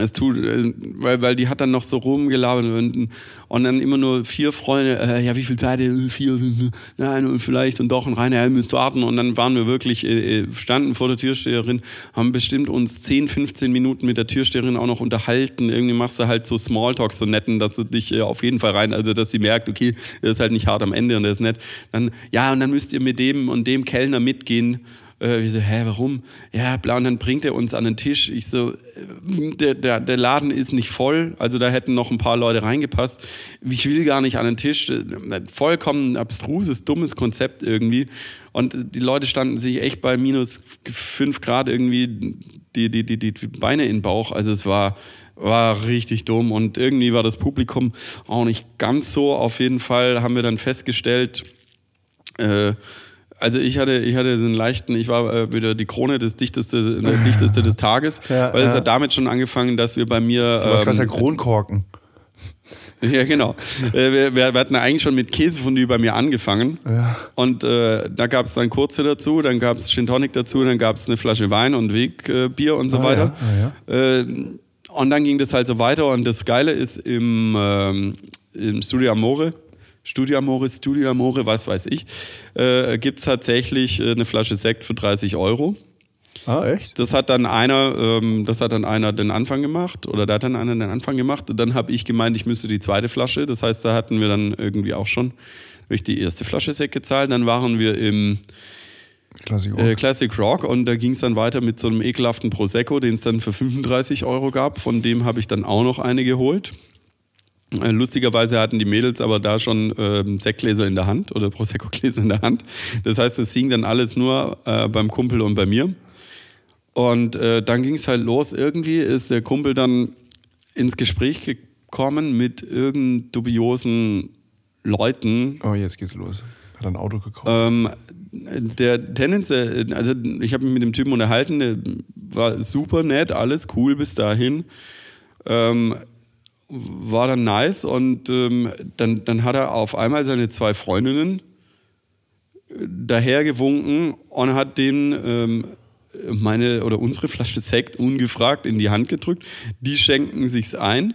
Es tut, äh, weil, weil die hat dann noch so rumgelabert und, und dann immer nur vier Freunde, äh, ja, wie viel Zeit? Äh, Vier, fünf, nein, und vielleicht und doch und rein, ja, müsst warten. Und dann waren wir wirklich, äh, standen vor der Türsteherin, haben bestimmt uns 10, 15 Minuten mit der Türsteherin auch noch unterhalten. Irgendwie machst du halt so Smalltalk, so netten, dass du dich äh, auf jeden Fall rein, also dass sie merkt, okay, der ist halt nicht hart am Ende und der ist nett. Dann, ja, und dann müsst ihr mit dem und dem Kellner mitgehen. Äh, wir so, hä, warum? Ja, bla, und dann bringt er uns an den Tisch. Ich so, äh, der, der, der Laden ist nicht voll, also da hätten noch ein paar Leute reingepasst. Ich will gar nicht an den Tisch. Äh, Vollkommen abstruses, dummes Konzept irgendwie. Und die Leute standen sich echt bei minus fünf Grad irgendwie die, die, die, die Beine in den Bauch. Also es war, war richtig dumm und irgendwie war das Publikum auch nicht ganz so. Auf jeden Fall haben wir dann festgestellt, äh, also ich hatte, ich hatte so einen leichten, ich war äh, wieder die Krone des dichteste, der dichteste des Tages, Ja, weil es ja. hat damit schon angefangen, dass wir bei mir Was ähm, war der Kronkorken? ja, genau. Äh, wir, wir, hatten eigentlich schon mit Käsefondue bei mir angefangen. Ja. Und äh, da gab es dann kurze dazu, dann gab es Gin Tonic dazu, dann gab es eine Flasche Wein und Wegbier äh, Bier und so Ah, weiter. ja, ah, Äh, und dann ging das halt so weiter. Und das Geile ist im, ähm, im Studio Amore, Studio Amore, Studio Amore, was weiß ich, äh, gibt es tatsächlich äh, eine Flasche Sekt für 30 Euro. Ah, echt? Das hat dann einer, ähm, das hat dann einer den Anfang gemacht oder da hat dann einer den Anfang gemacht und dann habe ich gemeint, ich müsste die zweite Flasche. Das heißt, da hatten wir dann irgendwie auch schon ich die erste Flasche Sekt gezahlt. Dann waren wir im Classic Rock. Äh, Classic Rock und da ging es dann weiter mit so einem ekelhaften Prosecco, den es dann für 35 Euro gab. Von dem habe ich dann auch noch eine geholt. Äh, lustigerweise hatten die Mädels aber da schon ähm, Sektgläser in der Hand oder Prosecco-Gläser in der Hand. Das heißt, es hing dann alles nur äh, beim Kumpel und bei mir. Und äh, dann ging es halt los. Irgendwie ist der Kumpel dann ins Gespräch gekommen mit irgendeinen dubiosen Leuten, oh, jetzt geht's los. Hat er ein Auto gekauft. ähm, der tendenziell, also ich habe mich mit dem Typen unterhalten, der war super nett, alles cool bis dahin. Ähm, war dann nice und ähm, dann, dann hat er auf einmal seine zwei Freundinnen dahergewunken und hat denen ähm, meine oder unsere Flasche Sekt ungefragt in die Hand gedrückt. Die schenken sich's ein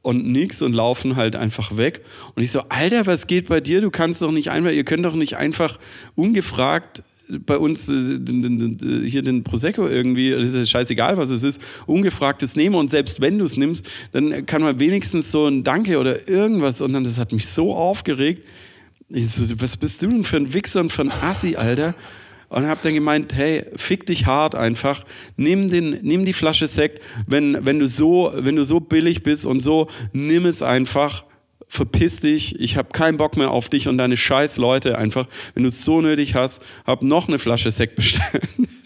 und nix und laufen halt einfach weg. Und ich so, Alter, was geht bei dir? Du kannst doch nicht einfach, ihr könnt doch nicht einfach ungefragt bei uns äh, den- hier den Prosecco irgendwie, das ist ja scheißegal, was es ist, ungefragtes nehmen und selbst wenn du es nimmst, dann kann man wenigstens so ein Danke oder irgendwas und dann, das hat mich so aufgeregt. Ich so, was bist du denn für ein Wichser und für ein Assi, Alter? Und hab dann gemeint, hey, fick dich hart einfach. Nimm, den, nimm die Flasche Sekt. Wenn, wenn, du so, wenn du so billig bist und so, nimm es einfach. Verpiss dich. Ich habe keinen Bock mehr auf dich und deine scheiß Leute einfach. Wenn du es so nötig hast, hab noch eine Flasche Sekt bestellt.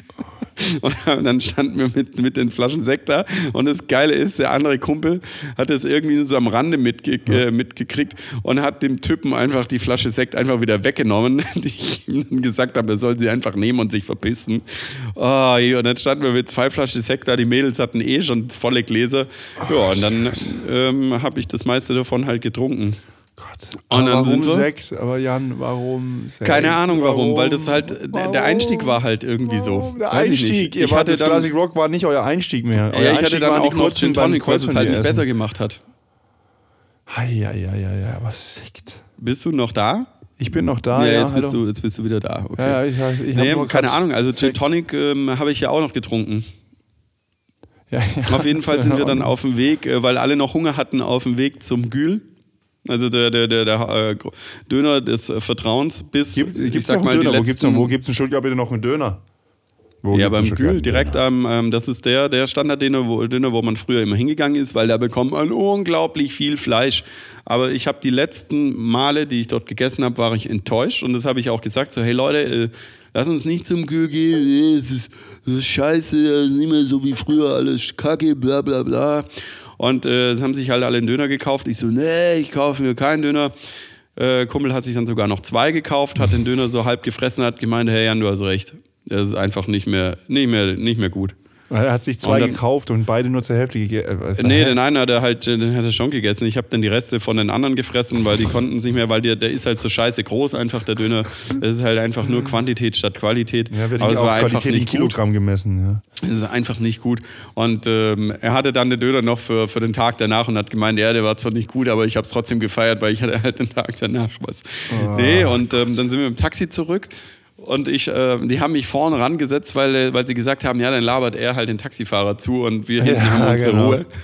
Und dann standen wir mit, mit den Flaschen Sekt da. Und das Geile ist, der andere Kumpel hat das irgendwie so am Rande mitge äh, mitgekriegt und hat dem Typen einfach die Flasche Sekt einfach wieder weggenommen, die ich ihm dann gesagt habe, er soll sie einfach nehmen und sich verpissen. Oh, und dann standen wir mit zwei Flaschen Sekt da. Die Mädels hatten eh schon volle Gläser. Ja, und dann ähm, habe ich das meiste davon halt getrunken. Gott. Und dann warum Sekt? Aber Jan, warum Sekt? Keine Ahnung warum, weil das halt, der- der Einstieg war halt irgendwie so. Warum? Der Weiß ich. Einstieg. Ihr Ich wart, hatte das dann- Classic Rock war nicht euer Einstieg mehr. Euer Ja, ich hatte Einstieg dann waren die auch noch Gin Tonic, was es halt nicht Kreuzfahrt besser essen. gemacht hat. Hei, hei, hei, hei, aber Sekt. Bist du noch da? Ich bin noch da, ja, ja, jetzt, bist hallo. du, jetzt bist du wieder da. Okay. Ja, ja, ich, ich, ich hab nee, nur keine Ahnung, also Gin. Tonic ähm, habe ich ja auch noch getrunken. Ja, ja, Auf jeden Fall sind wir dann auf dem Weg, äh, weil alle noch Hunger hatten, auf dem Weg zum Gül. Also der, der, der, der äh, Döner des äh, Vertrauens bis, Gibt, gibt's sag noch einen mal, Döner? Wo gibt's, noch, letzten- wo gibt's in Stuttgart bitte noch einen Döner? Wo ja, beim einen direkt am, ähm, das ist der, der Standarddöner, wo, Döner, wo man früher immer hingegangen ist, weil da bekommt man unglaublich viel Fleisch. Aber ich habe die letzten Male, die ich dort gegessen habe, war ich enttäuscht und das habe ich auch gesagt, so hey Leute, äh, lass uns nicht zum Gül gehen, äh, es ist, das ist scheiße, das ist nicht mehr so wie früher, alles kacke, bla bla bla. Und äh, haben sich halt alle einen Döner gekauft. Ich so, nee, ich kaufe mir keinen Döner. Äh, Kumpel hat sich dann sogar noch zwei gekauft, hat den Döner so halb gefressen, hat gemeint, hey Jan, du hast recht. Das ist einfach nicht mehr, nicht mehr, nicht mehr gut. Er hat sich zwei dann- gekauft und beide nur zur Hälfte gegeben. Äh, Nee, den einen hat er halt, den hat er schon gegessen. Ich habe dann die Reste von den anderen gefressen, weil die konnten es nicht mehr, weil der, der ist halt so scheiße groß einfach, der Döner. Das ist halt einfach nur Quantität statt Qualität. ja, wird Aber es war einfach Qualität in nicht gut. Kilogramm gemessen. Ja. Das ist einfach nicht gut. Und ähm, er hatte dann den Döner noch für, für den Tag danach und hat gemeint, ja, der war zwar nicht gut, aber ich habe es trotzdem gefeiert, weil ich hatte halt den Tag danach was. Nee, und ähm, dann sind wir im Taxi zurück. Und ich, äh, die haben mich vorne rangesetzt, weil, äh, weil sie gesagt haben, ja, dann labert er halt den Taxifahrer zu und wir hinten Ja, haben unsere genau. Ruhe.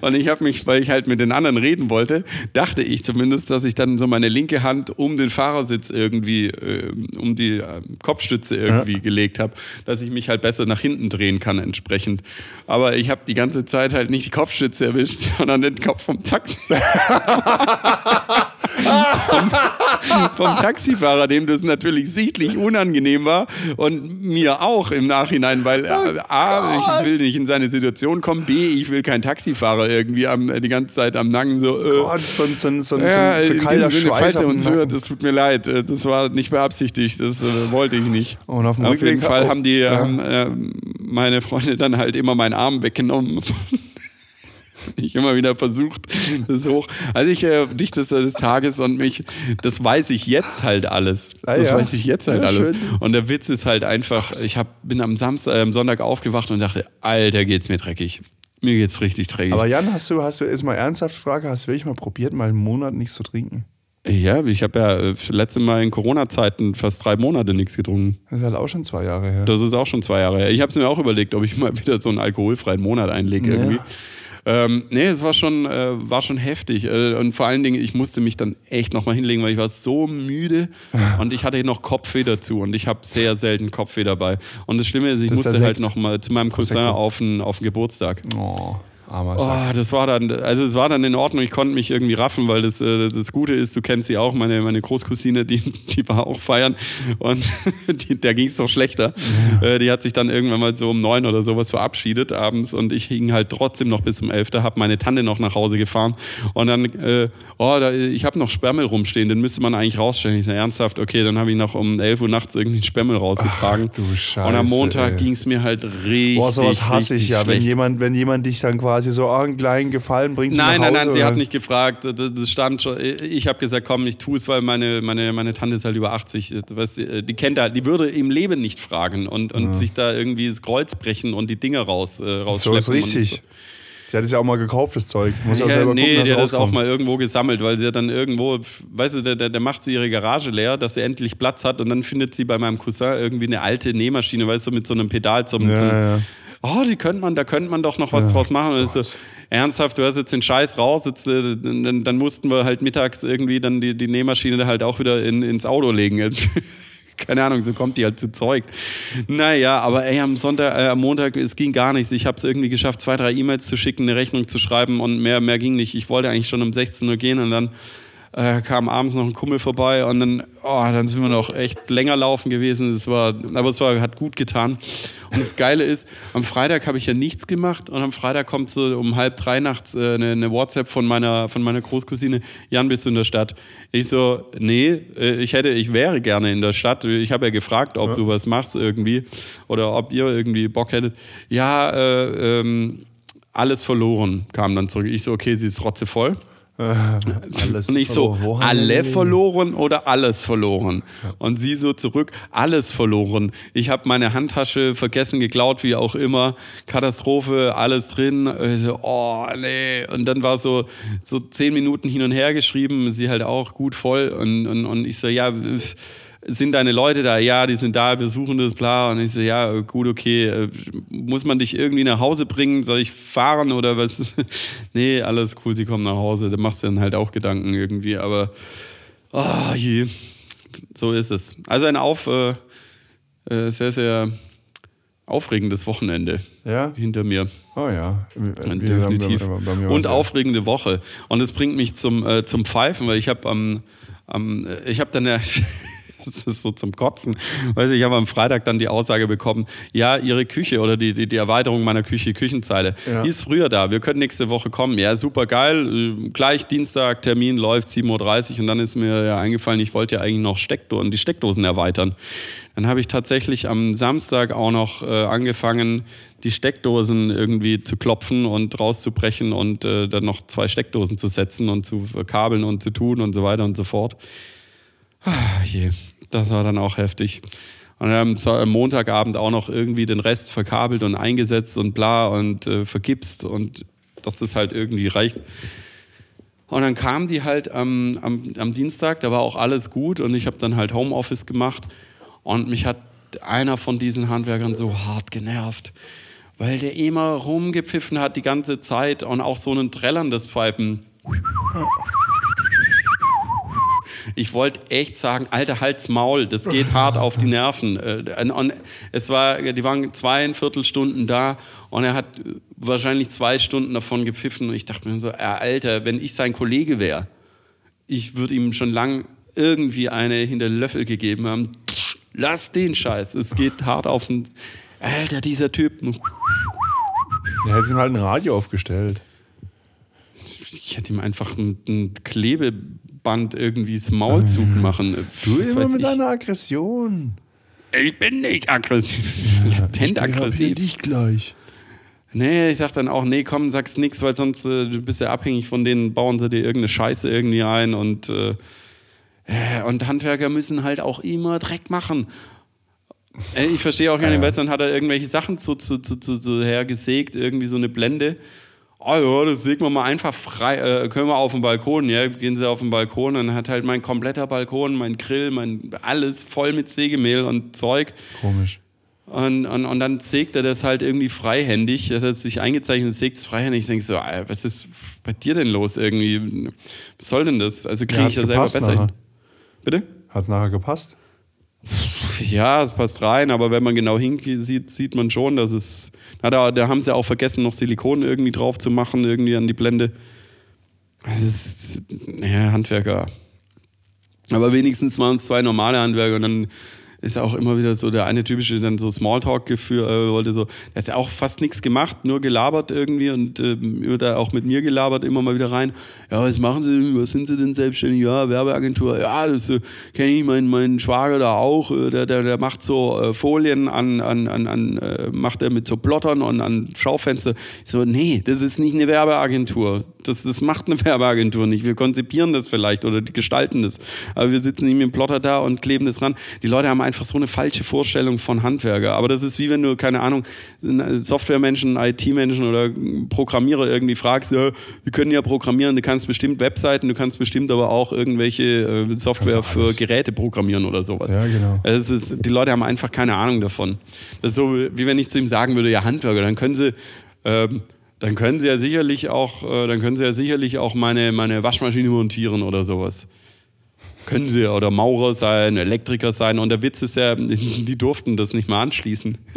Und ich habe mich, weil ich halt mit den anderen reden wollte, dachte ich zumindest, dass ich dann so meine linke Hand um den Fahrersitz irgendwie, äh, um die äh, Kopfstütze irgendwie gelegt habe, dass ich mich halt besser nach hinten drehen kann entsprechend. Aber ich habe die ganze Zeit halt nicht die Kopfstütze erwischt, sondern den Kopf vom Taxi. vom Taxifahrer, dem das natürlich sichtlich unangenehm war und mir auch im Nachhinein, weil äh, A, ich will nicht in seine Situation kommen, B, ich will kein Taxifahrer irgendwie am, die ganze Zeit am Nacken so. Äh, Gott, so, ein- so, so, ja, so, kalter Schweiß auf Nacken. hört, das tut mir leid, äh, das war nicht beabsichtigt, das äh, wollte ich nicht. Und auf dem Auf jeden Fall haben die, ja. haben, äh, meine Freunde dann halt immer meinen Arm weggenommen. Ich immer wieder versucht, das hoch. Also ich äh, Dichter des Tages und mich, das weiß ich jetzt halt alles. Ah, Das ja. weiß ich jetzt halt Ja, alles. schön. Und der Witz ist halt einfach, ich hab, bin am Samstag, äh, am Sonntag aufgewacht und dachte, Alter, geht's mir dreckig. Mir geht's richtig dreckig. Aber Jan, hast du, hast du jetzt mal ernsthaft Frage, hast du wirklich mal probiert, mal einen Monat nichts zu trinken? ja, ich habe ja äh, das letzte Mal in Corona-Zeiten fast drei Monate nichts getrunken. Das ist halt auch schon zwei Jahre her. Das ist auch schon zwei Jahre her. Ich habe es mir auch überlegt, ob ich mal wieder so einen alkoholfreien Monat einlege Ja. irgendwie. Ähm, nee, es war schon, äh, war schon heftig. Äh, und vor allen Dingen, ich musste mich dann echt nochmal hinlegen, weil ich war so müde und ich hatte noch Kopfweh dazu und ich habe sehr selten Kopfweh dabei. Und das Schlimme ist, ich Das ist musste der halt nochmal zu meinem Cousin auf den, auf den Geburtstag. Oh, armer Sack. Oh, das war dann, also es war dann in Ordnung, ich konnte mich irgendwie raffen, weil das, äh, das Gute ist, du kennst sie auch, meine, meine Großcousine, die, die war auch feiern und die, der ging es doch schlechter. Äh, die hat sich dann irgendwann mal so um neun oder sowas verabschiedet abends und ich hing halt trotzdem noch bis um elf, da hab meine Tante noch nach Hause gefahren und dann, äh, oh, da, ich habe noch Sperrmel rumstehen, den müsste man eigentlich rausstellen. Ich sage, ernsthaft, okay, dann habe ich noch um 11 Uhr nachts irgendwie einen Sperrmel rausgetragen. du Scheiße, und am Montag ging es mir halt richtig, Boah, sowas hasse ich ja, wenn jemand, wenn jemand dich dann quasi so oh, einen kleinen Gefallen bringst. Nein, nach nein, Hause nein, sie hat nicht gefragt. Das, stand schon. Ich habe gesagt, komm, ich tue es, weil meine, meine, meine Tante ist halt über 80. Weißt, du, die kennt halt, die würde im Leben nicht fragen und, und sich da irgendwie das Kreuz brechen und die Dinger raus, äh, So rausschleppen. ist richtig. Und Sie hat es ja auch mal gekauft, das Zeug. Muss ja, ja, selber nee, gucken, dass es hat das auch mal irgendwo gesammelt, weil sie ja dann irgendwo, weißt du, der, der, der macht sie ihre Garage leer, dass sie endlich Platz hat und dann findet sie bei meinem Cousin irgendwie eine alte Nähmaschine, weißt du, mit so einem Pedal zum, Ja, zum ja. Oh, die könnte man, da könnte man doch noch was draus machen. Und so, ernsthaft, du hast jetzt den Scheiß raus, jetzt, äh, dann, dann mussten wir halt mittags irgendwie dann die, die Nähmaschine da halt auch wieder in, ins Auto legen. Keine Ahnung, so kommt die halt zu Zeug. Naja, aber ey, am Sonntag, äh, am Montag, es ging gar nichts. Ich habe es irgendwie geschafft, zwei, drei E-Mails zu schicken, eine Rechnung zu schreiben und mehr, mehr ging nicht. Ich wollte eigentlich schon um 16 Uhr gehen und dann äh, kam abends noch ein Kumpel vorbei und dann, oh, dann sind wir noch echt länger laufen gewesen. Es war, aber es war, hat gut getan. Und das Geile ist, am Freitag habe ich ja nichts gemacht und am Freitag kommt so um halb drei nachts äh, eine, eine WhatsApp von meiner, von meiner Großcousine, Jan, bist du in der Stadt? Ich so, nee, äh, ich hätte, ich wäre gerne in der Stadt. Ich habe ja gefragt, ob du was machst irgendwie oder ob ihr irgendwie Bock hättet. Ja, äh, ähm, alles verloren, kam dann zurück. Ich so, okay, sie ist rotzevoll. Alles Und ich so, alle verloren oder alles verloren? Und sie so zurück, alles verloren. Ich habe meine Handtasche vergessen, geklaut, wie auch immer. Katastrophe, alles drin. So, oh, nee. Und dann war so, so zehn Minuten hin und her geschrieben, sie halt auch gut voll. Und, und, und ich so, ja, sind deine Leute da? Ja, die sind da, wir suchen das, bla. Und ich so, ja, gut, okay. Äh, Muss man dich irgendwie nach Hause bringen? Soll ich fahren oder was? nee, alles cool, sie kommen nach Hause. Da machst du dann halt auch Gedanken irgendwie. Aber, oh je, so ist es. Also ein auf, äh, äh, sehr, sehr aufregendes Wochenende Ja? hinter mir. Oh ja. Definitiv. bei- bei mir Und war's ja- aufregende Woche. Und es bringt mich zum, äh, zum Pfeifen, weil ich habe am, am, äh, ich habe dann ja, das ist so zum Kotzen, weiß ich, ich habe am Freitag dann die Aussage bekommen, ja, Ihre Küche oder die, die, die Erweiterung meiner Küche, Küchenzeile, Ja. die ist früher da, wir können nächste Woche kommen. Ja, super geil, äh, gleich Dienstag, Termin läuft 7.30 Uhr und dann ist mir ja eingefallen, ich wollte ja eigentlich noch Steckdosen, die Steckdosen erweitern. Dann habe ich tatsächlich am Samstag auch noch äh, angefangen, die Steckdosen irgendwie zu klopfen und rauszubrechen und äh, dann noch zwei Steckdosen zu setzen und zu verkabeln und zu tun und so weiter und so fort. Ah, je, das war dann auch heftig. Und dann So- am Montagabend auch noch irgendwie den Rest verkabelt und eingesetzt und bla und äh, vergipst und dass das halt irgendwie reicht. Und dann kam die halt am, am, am Dienstag, da war auch alles gut und ich habe dann halt Homeoffice gemacht und mich hat einer von diesen Handwerkern so hart genervt, weil der immer rumgepfiffen hat die ganze Zeit und auch so ein trällerndes Pfeifen. Ich wollte echt sagen, alter Hals Maul, das geht hart auf die Nerven. Äh, Und es war, die waren zweieinviertel Stunden da und er hat wahrscheinlich zwei Stunden davon gepfiffen und ich dachte mir so, äh, Alter, wenn ich sein Kollege wäre, ich würde ihm schon lang irgendwie eine hinter den Löffel gegeben haben. Lass den Scheiß, es geht hart auf den. Alter, dieser Typ. Er hätte ihm halt ein Radio aufgestellt. Ich hätte ihm einfach ein, ein Klebeband irgendwie das Maul zumachen. Du Was immer mit ich. deiner Aggression. ich bin nicht aggressiv. Latent aggressiv. dich gleich. Nee, ich sag dann auch, nee, komm, sag's nix, weil sonst äh, du bist ja abhängig von denen, bauen sie dir irgendeine Scheiße irgendwie ein und, äh, äh, und Handwerker müssen halt auch immer Dreck machen. Ey, ich verstehe auch gar nicht, du, dann hat er irgendwelche Sachen zu, zu, zu, zu, zu hergesägt, irgendwie so eine Blende. Oh ja, das sägen wir mal einfach frei, äh, können wir auf den Balkon, ja, gehen sie auf den Balkon, dann hat halt mein kompletter Balkon, mein Grill, mein alles voll mit Sägemehl und Zeug. Komisch. Und, und, und dann sägt er das halt irgendwie freihändig. Er hat sich eingezeichnet und sägt es freihändig. Ich denke so, was ist bei dir denn los irgendwie? Was soll denn das? Also kriege Ja, ich ja hat's selber besser nachher? hin. Bitte? Hat es nachher gepasst? Ja, es passt rein, aber wenn man genau hinsieht, sieht man schon, dass es. Na, da, da haben sie auch vergessen, noch Silikon irgendwie drauf zu machen, irgendwie an die Blende. Das ist. Ja, Handwerker. Aber wenigstens waren es zwei normale Handwerker und dann ist auch immer wieder so der eine typische dann so Smalltalk geführt, äh, wollte so, der hat auch fast nichts gemacht, nur gelabert irgendwie und äh, immer da auch mit mir gelabert, immer mal wieder rein. Ja, was machen Sie denn? Was sind Sie denn selbstständig? Ja, Werbeagentur. Ja, das äh, kenne ich meinen meinen Schwager da auch. Äh, der, der, der macht so äh, Folien an, an, an, an äh, macht er mit so Plottern und an Schaufenster. Ich so, nee, das ist nicht eine Werbeagentur. Das, das macht eine Werbeagentur nicht. Wir konzipieren das vielleicht oder die gestalten das. Aber wir sitzen nicht mit dem Plotter da und kleben das ran. Die Leute haben einfach so eine falsche Vorstellung von Handwerker. Aber das ist wie wenn du, keine Ahnung, einen Softwaremenschen, IT-Menschen oder Programmierer irgendwie fragst, ja, wir können ja programmieren, du kannst bestimmt Webseiten, du kannst bestimmt aber auch irgendwelche äh, Software für. Geräte programmieren oder sowas. Ja, genau. Es ist, die Leute haben einfach keine Ahnung davon. Das ist so, wie wenn ich zu ihm sagen würde, ja, Handwerker, dann können sie, ähm, dann können sie ja sicherlich auch, äh, dann können sie ja sicherlich auch meine, meine Waschmaschine montieren oder sowas. Können sie ja, oder Maurer sein, Elektriker sein. Und der Witz ist ja, die durften das nicht mal anschließen.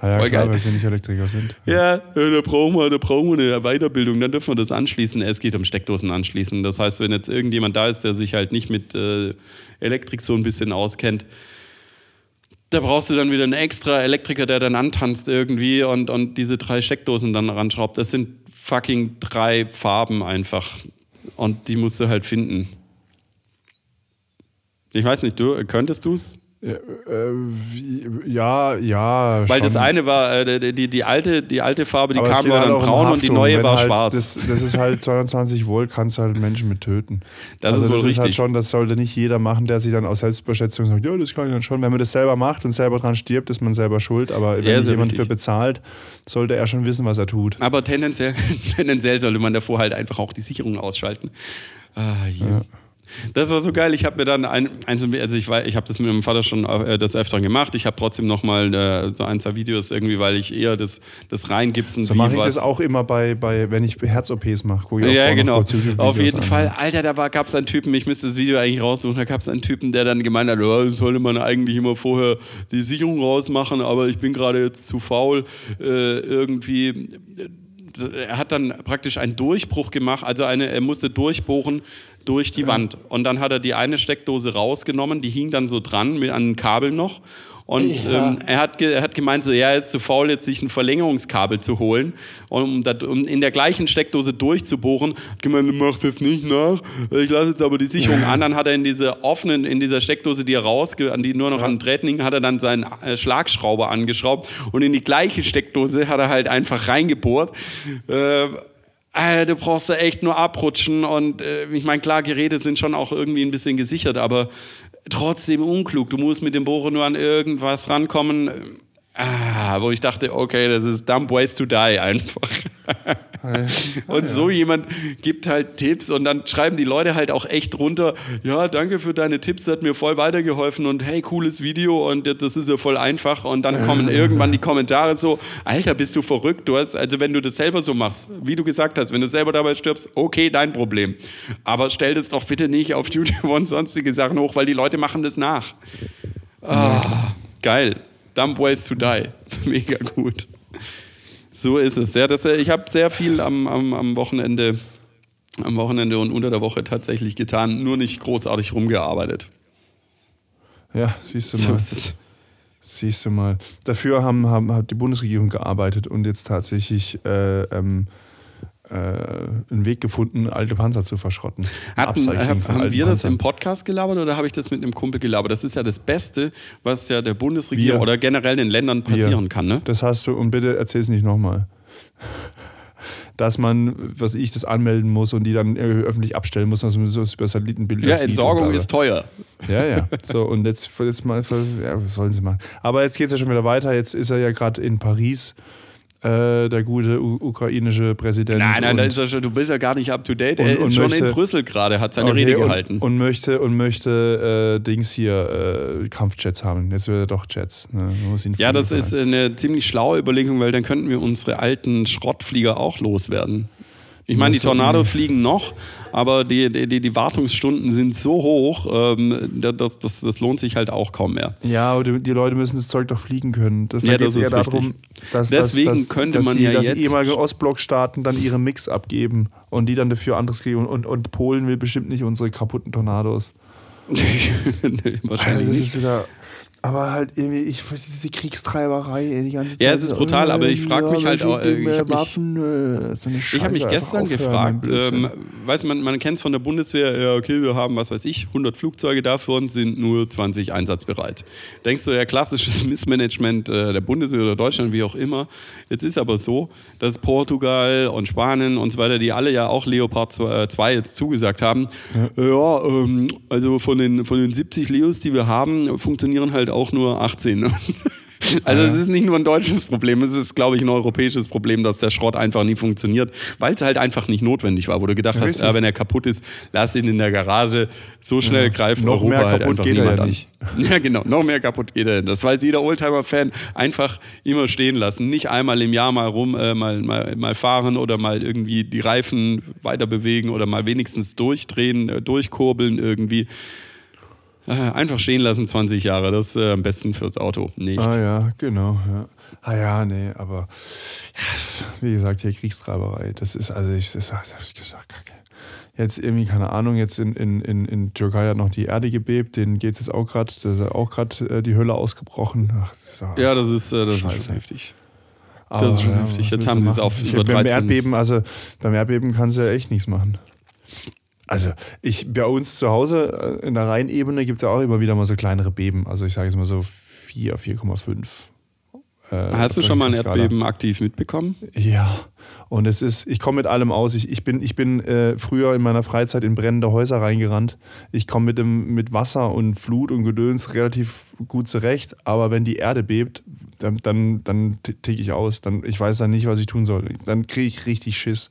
Ah, ja, Voll klar, geil. weil sie nicht Elektriker sind. Ja, äh, da brauchen wir, da brauchen wir eine Weiterbildung, dann dürfen wir das anschließen. Es geht um Steckdosen anschließen. Das heißt, wenn jetzt irgendjemand da ist, der sich halt nicht mit äh, Elektrik so ein bisschen auskennt, da brauchst du dann wieder einen extra Elektriker, der dann antanzt irgendwie und, und diese drei Steckdosen dann ranschraubt. Das sind fucking drei Farben einfach. Und die musst du halt finden. Ich weiß nicht, du könntest du es? Ja, äh, wie- ja, ja. Weil schon. das eine war, äh, die, die, alte, die alte Farbe, die Aber kam war halt dann braun und die neue Wenn war halt schwarz. Das, das ist halt 220 Volt, kannst du halt Menschen mit töten. Das also ist wohl das ist halt richtig. schon, das sollte nicht jeder machen, der sich dann aus Selbstüberschätzung sagt, ja, das kann ich dann schon. Wenn man das selber macht und selber dran stirbt, ist man selber schuld. Aber wenn Ja, jemand richtig. für bezahlt, sollte er schon wissen, was er tut. Aber tendenziell, tendenziell sollte man davor halt einfach auch die Sicherung ausschalten. Ah, je. Das war so geil. Ich habe mir dann ein, ein also ich, ich habe das mit meinem Vater schon äh, des Öfteren gemacht. Ich habe trotzdem noch mal äh, so ein, zwei Videos irgendwie, weil ich eher das, das Reingipsen So mache ich was- das auch immer bei, bei wenn ich Herz-OPs mache. Ja, noch genau. Auf jeden an. Fall. Alter, da gab es einen Typen, ich müsste das Video eigentlich raussuchen, da gab es einen Typen, der dann gemeint hat, ja, sollte man eigentlich immer vorher die Sicherung rausmachen, aber ich bin gerade jetzt zu faul, äh, irgendwie. Er hat dann praktisch einen Durchbruch gemacht, also eine, er musste durchbohren durch die Wand. Und dann hat er die eine Steckdose rausgenommen, die hing dann so dran mit einem Kabel noch. Und ähm, er, hat er hat gemeint, so, ja, er ist zu faul, jetzt sich ein Verlängerungskabel zu holen, um, dat, um in der gleichen Steckdose durchzubohren. Hat gemeint, mach das nicht nach, ich lasse jetzt aber die Sicherung an. Dann hat er in dieser offenen, in dieser Steckdose, die er rausge, an die nur noch an Drähten hing, hat er dann seinen äh, Schlagschrauber angeschraubt und in die gleiche Steckdose hat er halt einfach reingebohrt. Äh, Alter, du brauchst da echt nur abrutschen und äh, ich meine, klar, Geräte sind schon auch irgendwie ein bisschen gesichert, aber trotzdem unklug. Du musst mit dem Bohrer nur an irgendwas rankommen. Ah, wo ich dachte, okay, das ist dumb ways to die einfach. und so jemand gibt halt Tipps und dann schreiben die Leute halt auch echt drunter, ja, danke für deine Tipps, hat mir voll weitergeholfen und hey, cooles Video und das ist ja voll einfach und dann kommen irgendwann die Kommentare so, Alter, bist du verrückt? Du hast, also wenn du das selber so machst, wie du gesagt hast, wenn du selber dabei stirbst, okay, dein Problem. Aber stell das doch bitte nicht auf YouTube und sonstige Sachen hoch, weil die Leute machen das nach. Ah, geil. Dumb ways to die. Mega gut. So ist es. Ja, das, äh, ich habe sehr viel am, am, am Wochenende am Wochenende und unter der Woche tatsächlich getan, nur nicht großartig rumgearbeitet. Ja, siehst du So mal. ist es. Siehst du mal. Dafür haben, haben, hat die Bundesregierung gearbeitet und jetzt tatsächlich äh, ähm, äh, einen Weg gefunden, alte Panzer zu verschrotten. Hatten, hab, haben wir das Panzern. im Podcast gelabert oder habe ich das mit einem Kumpel gelabert? Das ist ja das Beste, was ja der Bundesregierung Wir. oder generell den Ländern passieren Wir. kann. Ne? Das hast du, und bitte erzähl es nicht nochmal. Dass man, was ich, das anmelden muss und die dann äh, öffentlich abstellen muss, was man so über Satellitenbilder Ja. Entsorgung ist teuer. Ja, ja. So, und jetzt, jetzt mal, ja, was sollen sie machen? Aber jetzt geht es ja schon wieder weiter. Jetzt ist er ja gerade in Paris äh, der gute ukrainische Präsident. Nein, nein, und, da ist er schon, du bist ja gar nicht up to date. Und- er und ist schon möchte- in Brüssel gerade, hat seine Okay, Rede und, gehalten. Und möchte, und möchte äh, Dings hier, äh, Kampfjets haben. Jetzt will er doch Jets. Ne? Man muss ihn ja, das ist eine ziemlich schlaue Überlegung, weil dann könnten wir unsere alten Schrottflieger auch loswerden. Ich meine, die Tornado fliegen noch, aber die, die, die Wartungsstunden sind so hoch, ähm, das, das, das lohnt sich halt auch kaum mehr. Ja, aber die, die Leute müssen das Zeug doch fliegen können. Das, Ja, das ist eher darum, dass, Deswegen dass, dass, könnte man die, ja dass jetzt- die ehemaligen Ostblockstaaten dann ihre Mix abgeben und die dann dafür anderes kriegen. Und, und, Polen will bestimmt nicht unsere kaputten Tornados. nee, wahrscheinlich Also nicht. Aber halt irgendwie, ich diese Kriegstreiberei ey, die ganze Zeit. Ja, es ist brutal, aber ich frag mich halt auch, äh, Ich ich hab mich- äh, so habe mich gestern gefragt, ähm, weiß man, man kennt es von der Bundeswehr, ja, okay, wir haben, was weiß ich, 100 Flugzeuge davon, sind nur 20 einsatzbereit. Denkst du, ja, klassisches Missmanagement äh, der Bundeswehr oder Deutschland, wie auch immer. Jetzt ist aber so, dass Portugal und Spanien und so weiter, die alle ja auch Leopard 2 jetzt zugesagt haben, ja, ähm, also von den, von den 70 Leos, die wir haben, funktionieren halt auch nur 18. Ne? Also es ist nicht nur ein deutsches Problem, es ist, glaube ich, ein europäisches Problem, dass der Schrott einfach nie funktioniert, weil es halt einfach nicht notwendig war, wo du gedacht hast, Richtig. ja, wenn er kaputt ist, lass ihn in der Garage. So schnell greift Noch Europa mehr halt kaputt einfach geht er niemand ja an. nicht. Ja, genau, noch mehr kaputt geht er. Das weiß jeder Oldtimer-Fan. Einfach immer stehen lassen. Nicht einmal im Jahr mal rum, äh, mal, mal, mal fahren oder mal irgendwie die Reifen weiter bewegen oder mal wenigstens durchdrehen, äh, durchkurbeln irgendwie. Äh, einfach stehen lassen, 20 Jahre. Das ist äh, am besten fürs Auto. Nicht. Ah ja, genau. Ja. Ah ja, nee, aber wie gesagt, hier Kriegstreiberei. Das ist, also ich, das, das hab ich gesagt, kacke. Jetzt irgendwie, keine Ahnung, jetzt in, in, in, in Türkei hat noch die Erde gebebt, denen geht es jetzt auch gerade, da ist auch gerade äh, die Hölle ausgebrochen. Ach, das Ja, das ist, äh, das ist schon heftig. aber, das ist schon heftig. Jetzt haben sie es auf Ich- über Beim 13. Erdbeben, also beim Erdbeben kannst du ja echt nichts machen. Also ich, bei uns zu Hause äh, in der Rheinebene gibt es ja auch immer wieder mal so kleinere Beben. Also ich sage jetzt mal so 4, 4,5. Äh, Hast du schon mal ein. Erdbeben aktiv mitbekommen? Ja, und es ist, ich komme mit allem aus. Ich, ich bin, ich bin äh, früher in meiner Freizeit in brennende Häuser reingerannt. Ich komme mit, dem- mit Wasser und Flut und Gedöns relativ gut zurecht, aber wenn die Erde bebt, dann, dann, dann ticke ich aus. Dann, ich weiß dann nicht, was ich tun soll. Dann kriege ich richtig Schiss.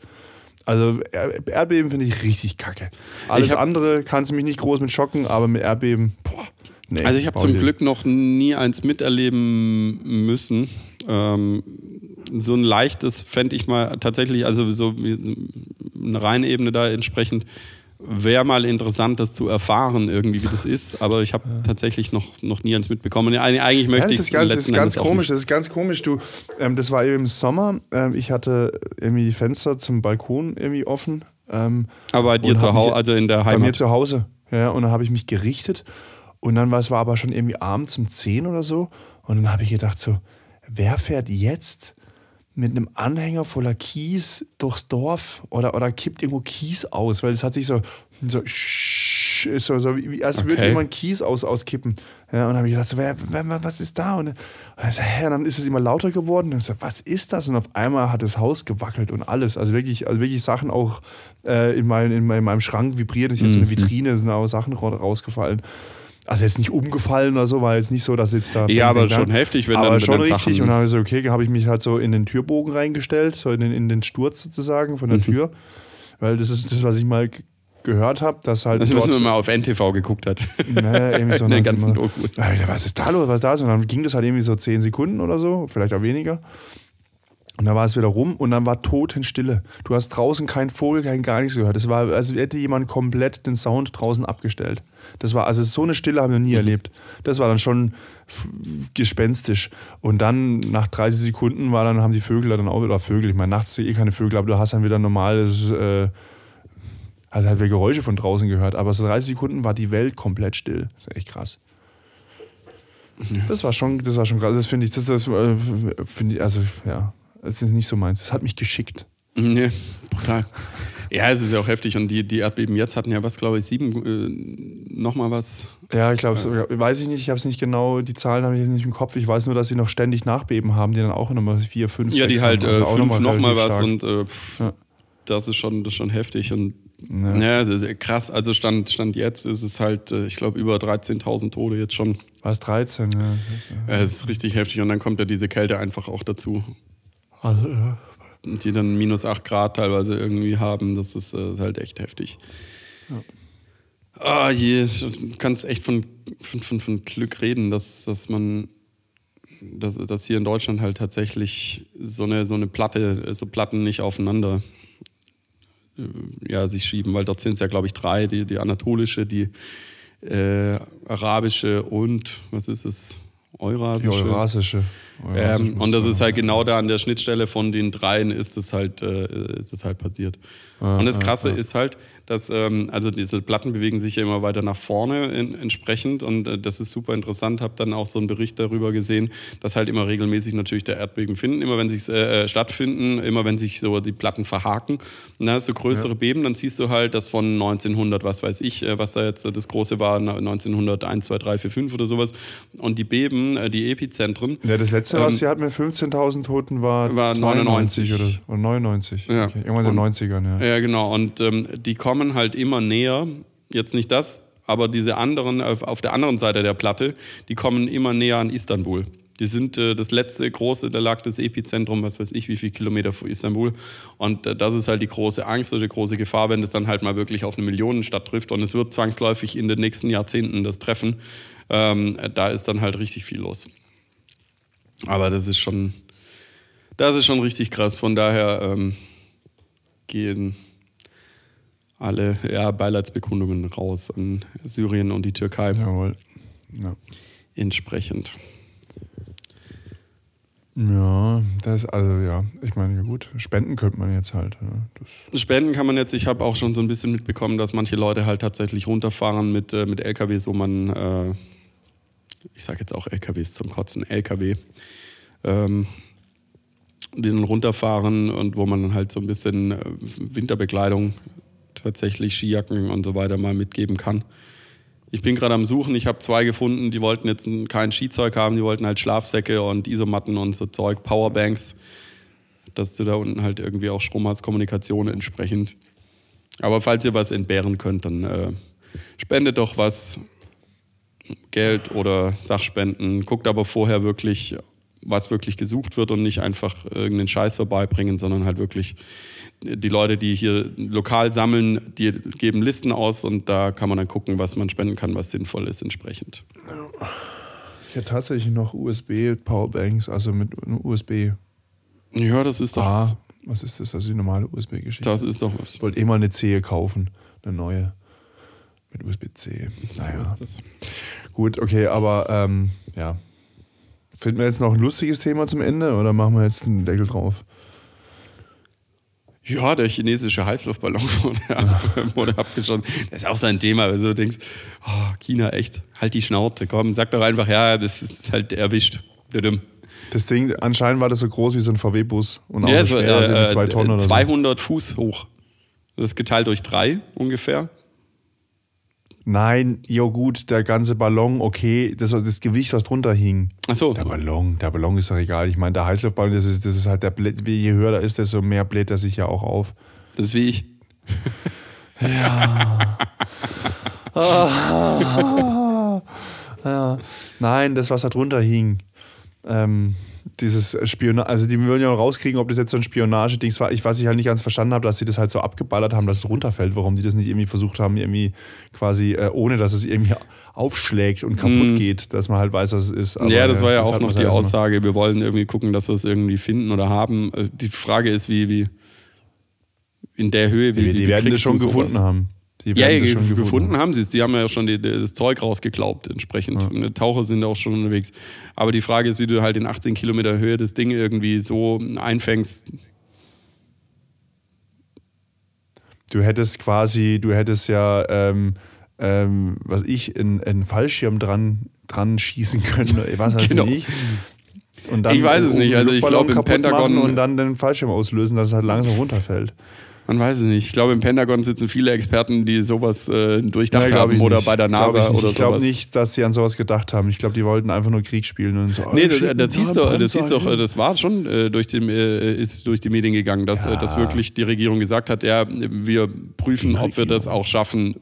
Also Er- Erdbeben finde ich richtig kacke. Alles Ich hab- andere kannst du mich nicht groß mit schocken, aber mit Erdbeben, boah. Nee, Also ich habe zum. Glück noch nie eins miterleben müssen. Ähm, so ein leichtes fände ich mal tatsächlich, also so wie eine reine Ebene da entsprechend, wäre mal interessant, das zu erfahren, irgendwie, wie das ist. Aber ich habe tatsächlich noch, noch nie eins mitbekommen. Eig- Eigentlich möchte Ja, ich das es ist ganz, das ist ganz Endes komisch, nicht. das ist ganz komisch. Du, ähm, das war eben im Sommer. Ähm, ich hatte irgendwie die Fenster zum Balkon irgendwie offen. Ähm, Aber bei dir zu Hause, also in der bei mir Heimat. zu Hause. Ja, und dann habe ich mich gerichtet. Und dann war es war aber schon irgendwie abends um 10 oder so. Und dann habe ich gedacht so, wer fährt jetzt mit einem Anhänger voller Kies durchs Dorf oder, oder kippt irgendwo Kies aus? Weil es hat sich so, so, so, so wie, als würde Okay. jemand Kies aus, auskippen. Ja, und dann habe ich gedacht, so, wer, wer, was ist da? Und, und dann, so, hä, und dann ist es immer lauter geworden. Und ich so, was ist das? Und auf einmal hat das Haus gewackelt und alles. Also wirklich, also wirklich Sachen auch äh, in, mein, in, mein, in meinem Schrank vibriert. Ist jetzt so eine Vitrine, sind auch Sachen ra- rausgefallen. Also jetzt nicht umgefallen oder so, war jetzt nicht so, dass jetzt da. Ja, aber schon Bang. heftig, wenn aber dann- wenn schon richtig. Sachen- Und dann habe ich so, okay, habe ich mich halt so in den Türbogen reingestellt, so in den, in den Sturz sozusagen von der Mhm. Tür. Weil das ist das, was ich mal gehört habe, dass halt. Das dort, müssen wir mal auf NTV geguckt hat. Ne, irgendwie so In den ganzen immer- Dokus. Ja, Was ist da los? Was ist da? los? Und dann ging das halt irgendwie so zehn Sekunden oder so, vielleicht auch weniger. Und dann war es wieder rum und dann war Totenstille. Du hast draußen keinen Vogel, kein gar nichts gehört. Es war, als hätte jemand komplett den Sound draußen abgestellt. Das war, also so eine Stille habe ich noch nie erlebt. Das war dann schon gespenstisch. Und dann nach 30 Sekunden war dann, haben die Vögel dann auch wieder Vögel. Ich meine, nachts eh keine Vögel, aber du hast dann wieder normales, äh, hast halt wieder Geräusche von draußen gehört. Aber so 30 Sekunden war die Welt komplett still. Das ist echt krass. Das war schon, das war schon krass. Das finde ich, das, das äh, finde ich, also ja, das ist nicht so meins. Das hat mich geschickt. Nee, brutal. Ja, es ist ja auch heftig. Und die, die Erdbeben jetzt hatten ja was, glaube ich, sieben, äh, nochmal was. Ja, ich glaube, weiß ich nicht, ich habe es nicht genau, die Zahlen habe ich jetzt nicht im Kopf. Ich weiß nur, dass sie noch ständig Nachbeben haben, die dann auch nochmal vier, fünf, Ja, die sechs halt haben. Also äh, fünf nochmal relativ was. stark. Und äh, pff, Ja. das, ist schon, das ist schon heftig. Und Ja. ja, krass. Also Stand, Stand jetzt ist es halt, äh, ich glaube, über 13.000 Tote jetzt schon. War es 13, ja. Äh, Es ist richtig heftig. Und dann kommt ja diese Kälte einfach auch dazu. Also, ja. Die dann minus 8 Grad teilweise irgendwie haben. Das ist, äh, halt echt heftig. Ah, je, du kannst echt von, von, von, von Glück reden, dass, dass man, dass, dass hier in Deutschland halt tatsächlich so eine, so eine Platte, so Platten nicht aufeinander äh, ja, sich schieben, weil dort sind es ja, glaube ich, drei, die, die anatolische, die äh, arabische und, was ist es, Die eurasische. Eurasische. Eurasische Ähm, und das ist halt genau da an der Schnittstelle von den dreien ist es halt, äh, ist es halt passiert. und das Krasse ist halt, dass ähm, also diese Platten bewegen sich ja immer weiter nach vorne in, entsprechend und äh, das ist super interessant. Habe dann auch so einen Bericht darüber gesehen, dass halt immer regelmäßig natürlich der Erdbeben finden, immer wenn sie äh, stattfinden, immer wenn sich so die Platten verhaken. Und dann hast du größere Beben, dann siehst du halt, dass von 1900, was weiß ich, äh, was da jetzt äh, das große war, 1901, 2, 3, 4, 5 oder sowas. Und die Beben, äh, die Epizentren, Ja, das letzte, was sie hat mit 15.000 Toten, war, Ähm, war 92 99. oder, oder 99. Ja. Okay. Irgendwann in den Und- 90ern, ja. Ja, genau. Und ähm, die kommen halt immer näher. Jetzt nicht das, aber diese anderen, auf, auf der anderen Seite der Platte, die kommen immer näher an Istanbul. Die sind äh, das letzte große, da lag das Epizentrum, was weiß ich, wie viele Kilometer vor Istanbul. Und äh, das ist halt die große Angst oder die große Gefahr, wenn das dann halt mal wirklich auf eine Millionenstadt trifft. Und es wird zwangsläufig in den nächsten Jahrzehnten das treffen. Ähm, da ist dann halt richtig viel los. Aber das ist schon, das ist schon richtig krass. Von daher ähm, gehen alle ja, Beileidsbekundungen raus an Syrien und die Türkei Jawohl. Ja. entsprechend. ja, das also ja, ich meine, ja gut, spenden könnte man jetzt halt. Ja. Spenden kann man jetzt, ich habe auch schon so ein bisschen mitbekommen, dass manche Leute halt tatsächlich runterfahren mit, äh, mit LKWs, wo man, äh, ich sage jetzt auch LKWs zum Kotzen, LKW, ähm, die dann runterfahren und wo man dann halt so ein bisschen äh, Winterbekleidung, tatsächlich Skijacken und so weiter mal mitgeben kann. Ich bin gerade am Suchen, ich habe zwei gefunden, die wollten jetzt kein Skizeug haben, die wollten halt Schlafsäcke und Isomatten und so Zeug, Powerbanks, dass du da unten halt irgendwie auch Strom hast, Kommunikation entsprechend. Aber falls ihr was entbehren könnt, dann äh, spendet doch was, Geld oder Sachspenden. Guckt aber vorher wirklich, was wirklich gesucht wird und nicht einfach irgendeinen Scheiß vorbeibringen, sondern halt wirklich die Leute, die hier lokal sammeln, die geben Listen aus und da kann man dann gucken, was man spenden kann, was sinnvoll ist entsprechend. ich hätte tatsächlich noch USB-Powerbanks, also mit einem USB. Ja, das ist doch A. was. Was ist das? Also die normale USB-Geschichte. Das ist doch was. Ich wollte eh mal eine C kaufen, eine neue. Mit USB-C. So Naja. ist das. Gut, okay, aber ähm, ja. Finden wir jetzt noch ein lustiges Thema zum Ende oder machen wir jetzt einen Deckel drauf? Ja, der chinesische Heißluftballon wurde, wurde abgeschossen. Das ist auch so ein Thema, weil du denkst, oh, China, echt, halt die Schnauze, komm, sag doch einfach, ja, das ist halt erwischt. Das Ding, anscheinend war das so groß wie so ein VW-Bus und auch Ja, so so, schwer, also äh, zwei Tonnen oder 200 Fuß hoch. Das ist geteilt durch drei ungefähr. So. Nein, ja gut, der ganze Ballon, okay, das war das Gewicht, was drunter hing. Achso, Der Ballon, der Ballon ist doch egal. Ich meine, der Heißluftballon, das ist, das ist halt der Blät, je höher er ist, desto mehr bläht er sich ja auch auf. das ist wie ich. Ja. Nein, das, was da drunter hing. Ähm, dieses Spionage, also die wollen ja noch rauskriegen, ob das jetzt so ein Spionagedings war. Ich, was ich halt nicht ganz verstanden habe, dass sie das halt so abgeballert haben, dass es runterfällt, warum die das nicht irgendwie versucht haben, irgendwie quasi, äh, ohne dass es irgendwie aufschlägt und kaputt geht, dass man halt weiß, was es ist. Aber, ja, das war ja das auch noch die Aussage, wir wollen irgendwie gucken, dass wir es irgendwie finden oder haben. Äh, Die Frage ist, wie, wie in der Höhe, wie, Die, wie, die wie werden das schon sowas? gefunden haben. Die Ja, ja schon gefunden, haben. haben sie es. Die haben ja schon die, das Zeug rausgeglaubt entsprechend. Und Taucher sind auch schon unterwegs. Aber die Frage ist, wie du halt in 18 Kilometer Höhe das Ding irgendwie so einfängst. Du hättest quasi, du hättest ja, ähm, ähm, was ich, einen Fallschirm dran, dran schießen können. Was weiß Genau. ich. Und Ich weiß es nicht. Also ich glaube, im Pentagon- und dann den Fallschirm auslösen, dass es halt langsam runterfällt. Man weiß es nicht. Ich glaube, im Pentagon sitzen viele Experten, die sowas äh, durchdacht glaub haben oder nicht. bei der NASA ich oder Ich glaube sowas. nicht, dass sie an sowas gedacht haben. Ich glaube, die wollten einfach nur Krieg spielen und so. Nee, oh, das, das, hieß doch, das hieß doch, das war schon äh, durch die, äh, ist durch die Medien gegangen, dass, äh, dass wirklich die Regierung gesagt hat, ja, wir prüfen, ob wir das auch schaffen,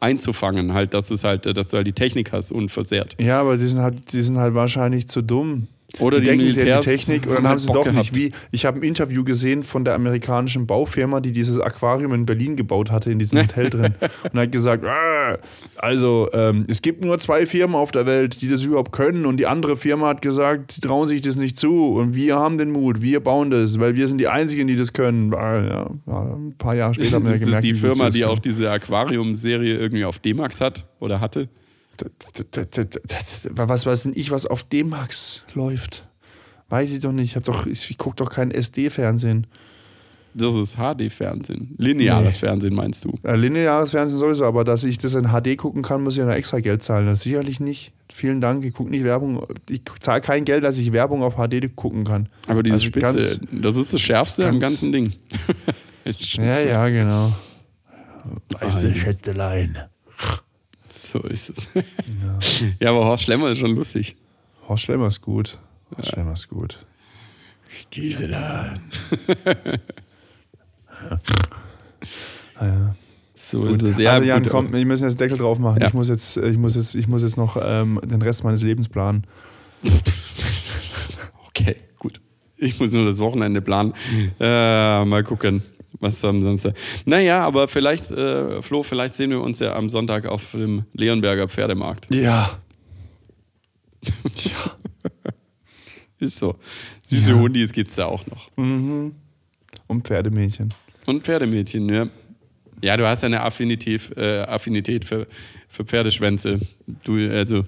einzufangen, halt, dass es halt, äh, dass du halt die Technik hast unversehrt. Ja, aber die sind halt, die sind halt wahrscheinlich zu dumm. Oder die, die denken, sie Militärs die Technik und dann haben sie Bock doch gehabt. nicht. Wie, ich habe ein Interview gesehen von der amerikanischen Baufirma, die dieses Aquarium in Berlin gebaut hatte, in diesem Hotel drin. Und hat gesagt, "Ah, also ähm, es gibt nur zwei Firmen auf der Welt, die das überhaupt können. Und die andere Firma hat gesagt, sie trauen sich das nicht zu. Und wir haben den Mut, wir bauen das, weil wir sind die Einzigen, die das können. Ah, Ja, ein paar Jahre später haben wir ist das gemerkt, die sie Firma, die auch diese Aquarium-Serie irgendwie auf D-Max hat oder hatte? Was weiß denn ich, was auf D-Max läuft? Weiß ich doch nicht. Ich, hab doch, ich, ich gucke doch kein SD-Fernsehen. Das ist HD-Fernsehen. Lineares Nee. Fernsehen meinst du? Äh, lineares Fernsehen sowieso, aber dass ich das in HD gucken kann, muss ich ja noch extra Geld zahlen. Das sicherlich nicht. Vielen Dank. Ich gucke nicht Werbung. Ich zahle kein Geld, dass ich Werbung auf HD gucken kann. Aber diese Also Spitze, das ist das Schärfste am ganz- ganzen Ding. Ja, ja, genau. Weiße Schätzelein. So ist es. Ja. aber Horst Schlemmer ist schon lustig. Horst Schlemmer ist gut. Horst Schlemmer ist gut. Gisela. Ja. So ist es. Ja, also Jan, gut, komm, wir müssen jetzt Deckel drauf machen. Ja. Ich, muss jetzt, ich, muss jetzt, ich muss jetzt noch ähm, den Rest meines Lebens planen. Okay, gut. Ich muss nur das Wochenende planen. Äh, mal gucken, was am Samstag. Naja, aber vielleicht, äh, Flo, vielleicht sehen wir uns ja am Sonntag auf dem Leonberger Pferdemarkt. Ja. Ist so. Süße Hundis gibt es da auch noch. Und Pferdemädchen. Und Pferdemädchen, ja. Ja, du hast ja eine Affinität, äh, Affinität für, für Pferdeschwänze. Du, also,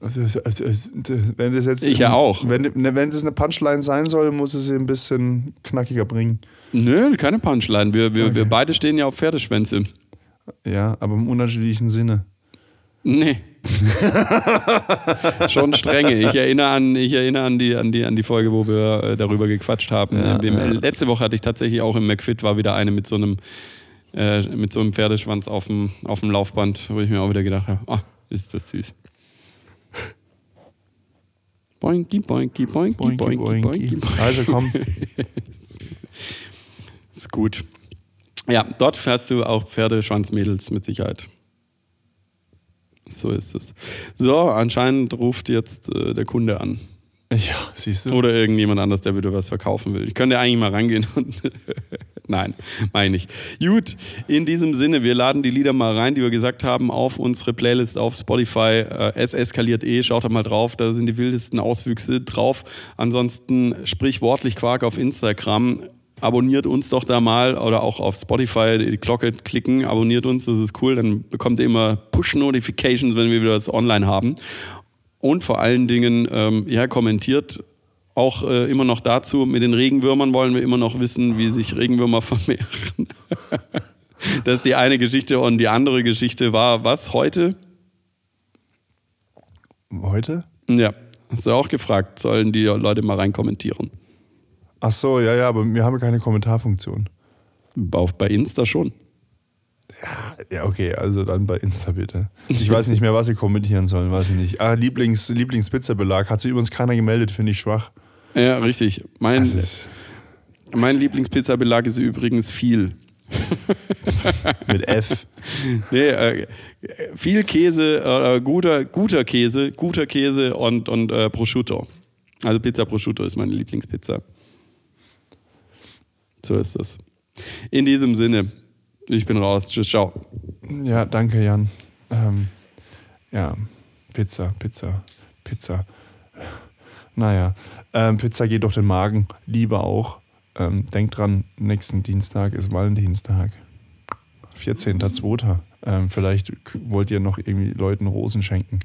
Also, also, also, wenn das jetzt Ich ja auch. Wenn, wenn das eine Punchline sein soll, muss es sie ein bisschen knackiger bringen. Nö, keine Punchline. Wir, wir, wir Okay. beide stehen ja auf Pferdeschwänze. Ja, aber im unterschiedlichen Sinne. Nee. Schon strenge. Ich erinnere an, ich erinnere an, die, an, die, an die Folge, wo wir äh, darüber gequatscht haben. Ja, wir- ja. Letzte Woche hatte ich tatsächlich auch im McFit war wieder eine mit so einem, äh, mit so einem Pferdeschwanz auf dem, auf dem Laufband, wo ich mir auch wieder gedacht habe, ah, ist das süß. Boinky, boinky, boinky, boinky, boinky, boinky. Also komm, Ist gut. Ja, dort fährst du auch Pferdeschwanzmädels mit Sicherheit. So ist es. So, anscheinend ruft jetzt äh, der Kunde an. ja, siehst du. Oder irgendjemand anders, der wieder was verkaufen will. Ich könnte eigentlich mal rangehen und. Nein, meine ich. Gut, in diesem Sinne, wir laden die Lieder mal rein, die wir gesagt haben, auf unsere Playlist auf Spotify. Äh, es eskaliert eh, schaut da mal drauf, da sind die wildesten Auswüchse drauf. Ansonsten sprichwortlich Quark auf Instagram. Abonniert uns doch da mal oder auch auf Spotify die Glocke klicken, abonniert uns, das ist cool, dann bekommt ihr immer Push-Notifications, wenn wir wieder was online haben. Und vor allen Dingen, ähm, ja, kommentiert auch äh, immer noch dazu, mit den Regenwürmern wollen wir immer noch wissen, wie sich Regenwürmer vermehren. das ist die eine Geschichte und die andere Geschichte war, was heute? Heute? Ja, hast du auch gefragt, sollen die Leute mal rein kommentieren? Ach so, ja, ja, aber wir haben keine Kommentarfunktion. Auf, bei Insta schon. Ja, okay, also dann bei Insta bitte. Ich weiß nicht mehr, was sie kommentieren sollen, weiß ich nicht. Ah, Lieblings, Lieblingspizzabelag hat sich übrigens keiner gemeldet, finde ich schwach. Ja, richtig. Mein, ist mein Lieblingspizzabelag ist übrigens viel. mit F. Nee, äh, viel Käse, äh, guter, guter Käse, guter Käse und, und äh, Prosciutto. Also Pizza Prosciutto ist meine Lieblingspizza. So ist das. In diesem Sinne, ich bin raus. Tschüss, ciao. Ja, danke, Jan. Ähm, ja, Pizza, Pizza, Pizza. Naja, ähm, Pizza geht durch den Magen. Liebe auch. Ähm, denkt dran, nächsten Dienstag ist Valentinstag. 14.02. Ähm, vielleicht wollt ihr noch irgendwie Leuten Rosen schenken.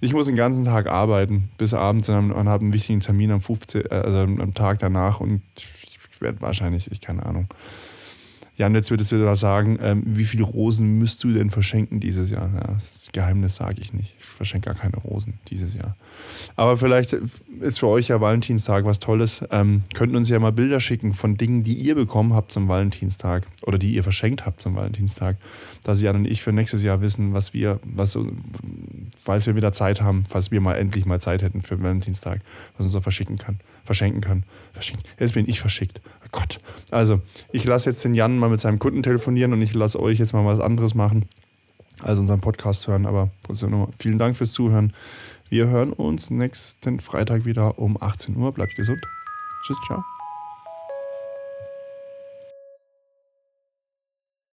Ich muss den ganzen Tag arbeiten, bis abends und habe einen wichtigen Termin am 15., äh, also am Tag danach und werde wahrscheinlich, ich keine Ahnung. Jan, jetzt es wieder was sagen. Ähm, wie viele Rosen müsst du denn verschenken dieses Jahr? Ja, das Geheimnis sage ich nicht. Ich verschenke gar keine Rosen dieses Jahr. Aber vielleicht ist für euch ja Valentinstag was Tolles. Ähm, könnt uns ja mal Bilder schicken von Dingen, die ihr bekommen habt zum Valentinstag oder die ihr verschenkt habt zum Valentinstag. Dass Jan und ich für nächstes Jahr wissen, was wir, was falls wir wieder Zeit haben, falls wir mal endlich mal Zeit hätten für Valentinstag, was uns so verschicken kann, verschenken kann. Verschenken. Jetzt bin ich verschickt. Gott. Also, ich lasse jetzt den Jan mal mit seinem Kunden telefonieren und ich lasse euch jetzt mal was anderes machen, als unseren Podcast hören. Aber trotzdem nochmal vielen Dank fürs Zuhören. Wir hören uns nächsten Freitag wieder um 18 Uhr. Bleibt gesund. Tschüss, ciao.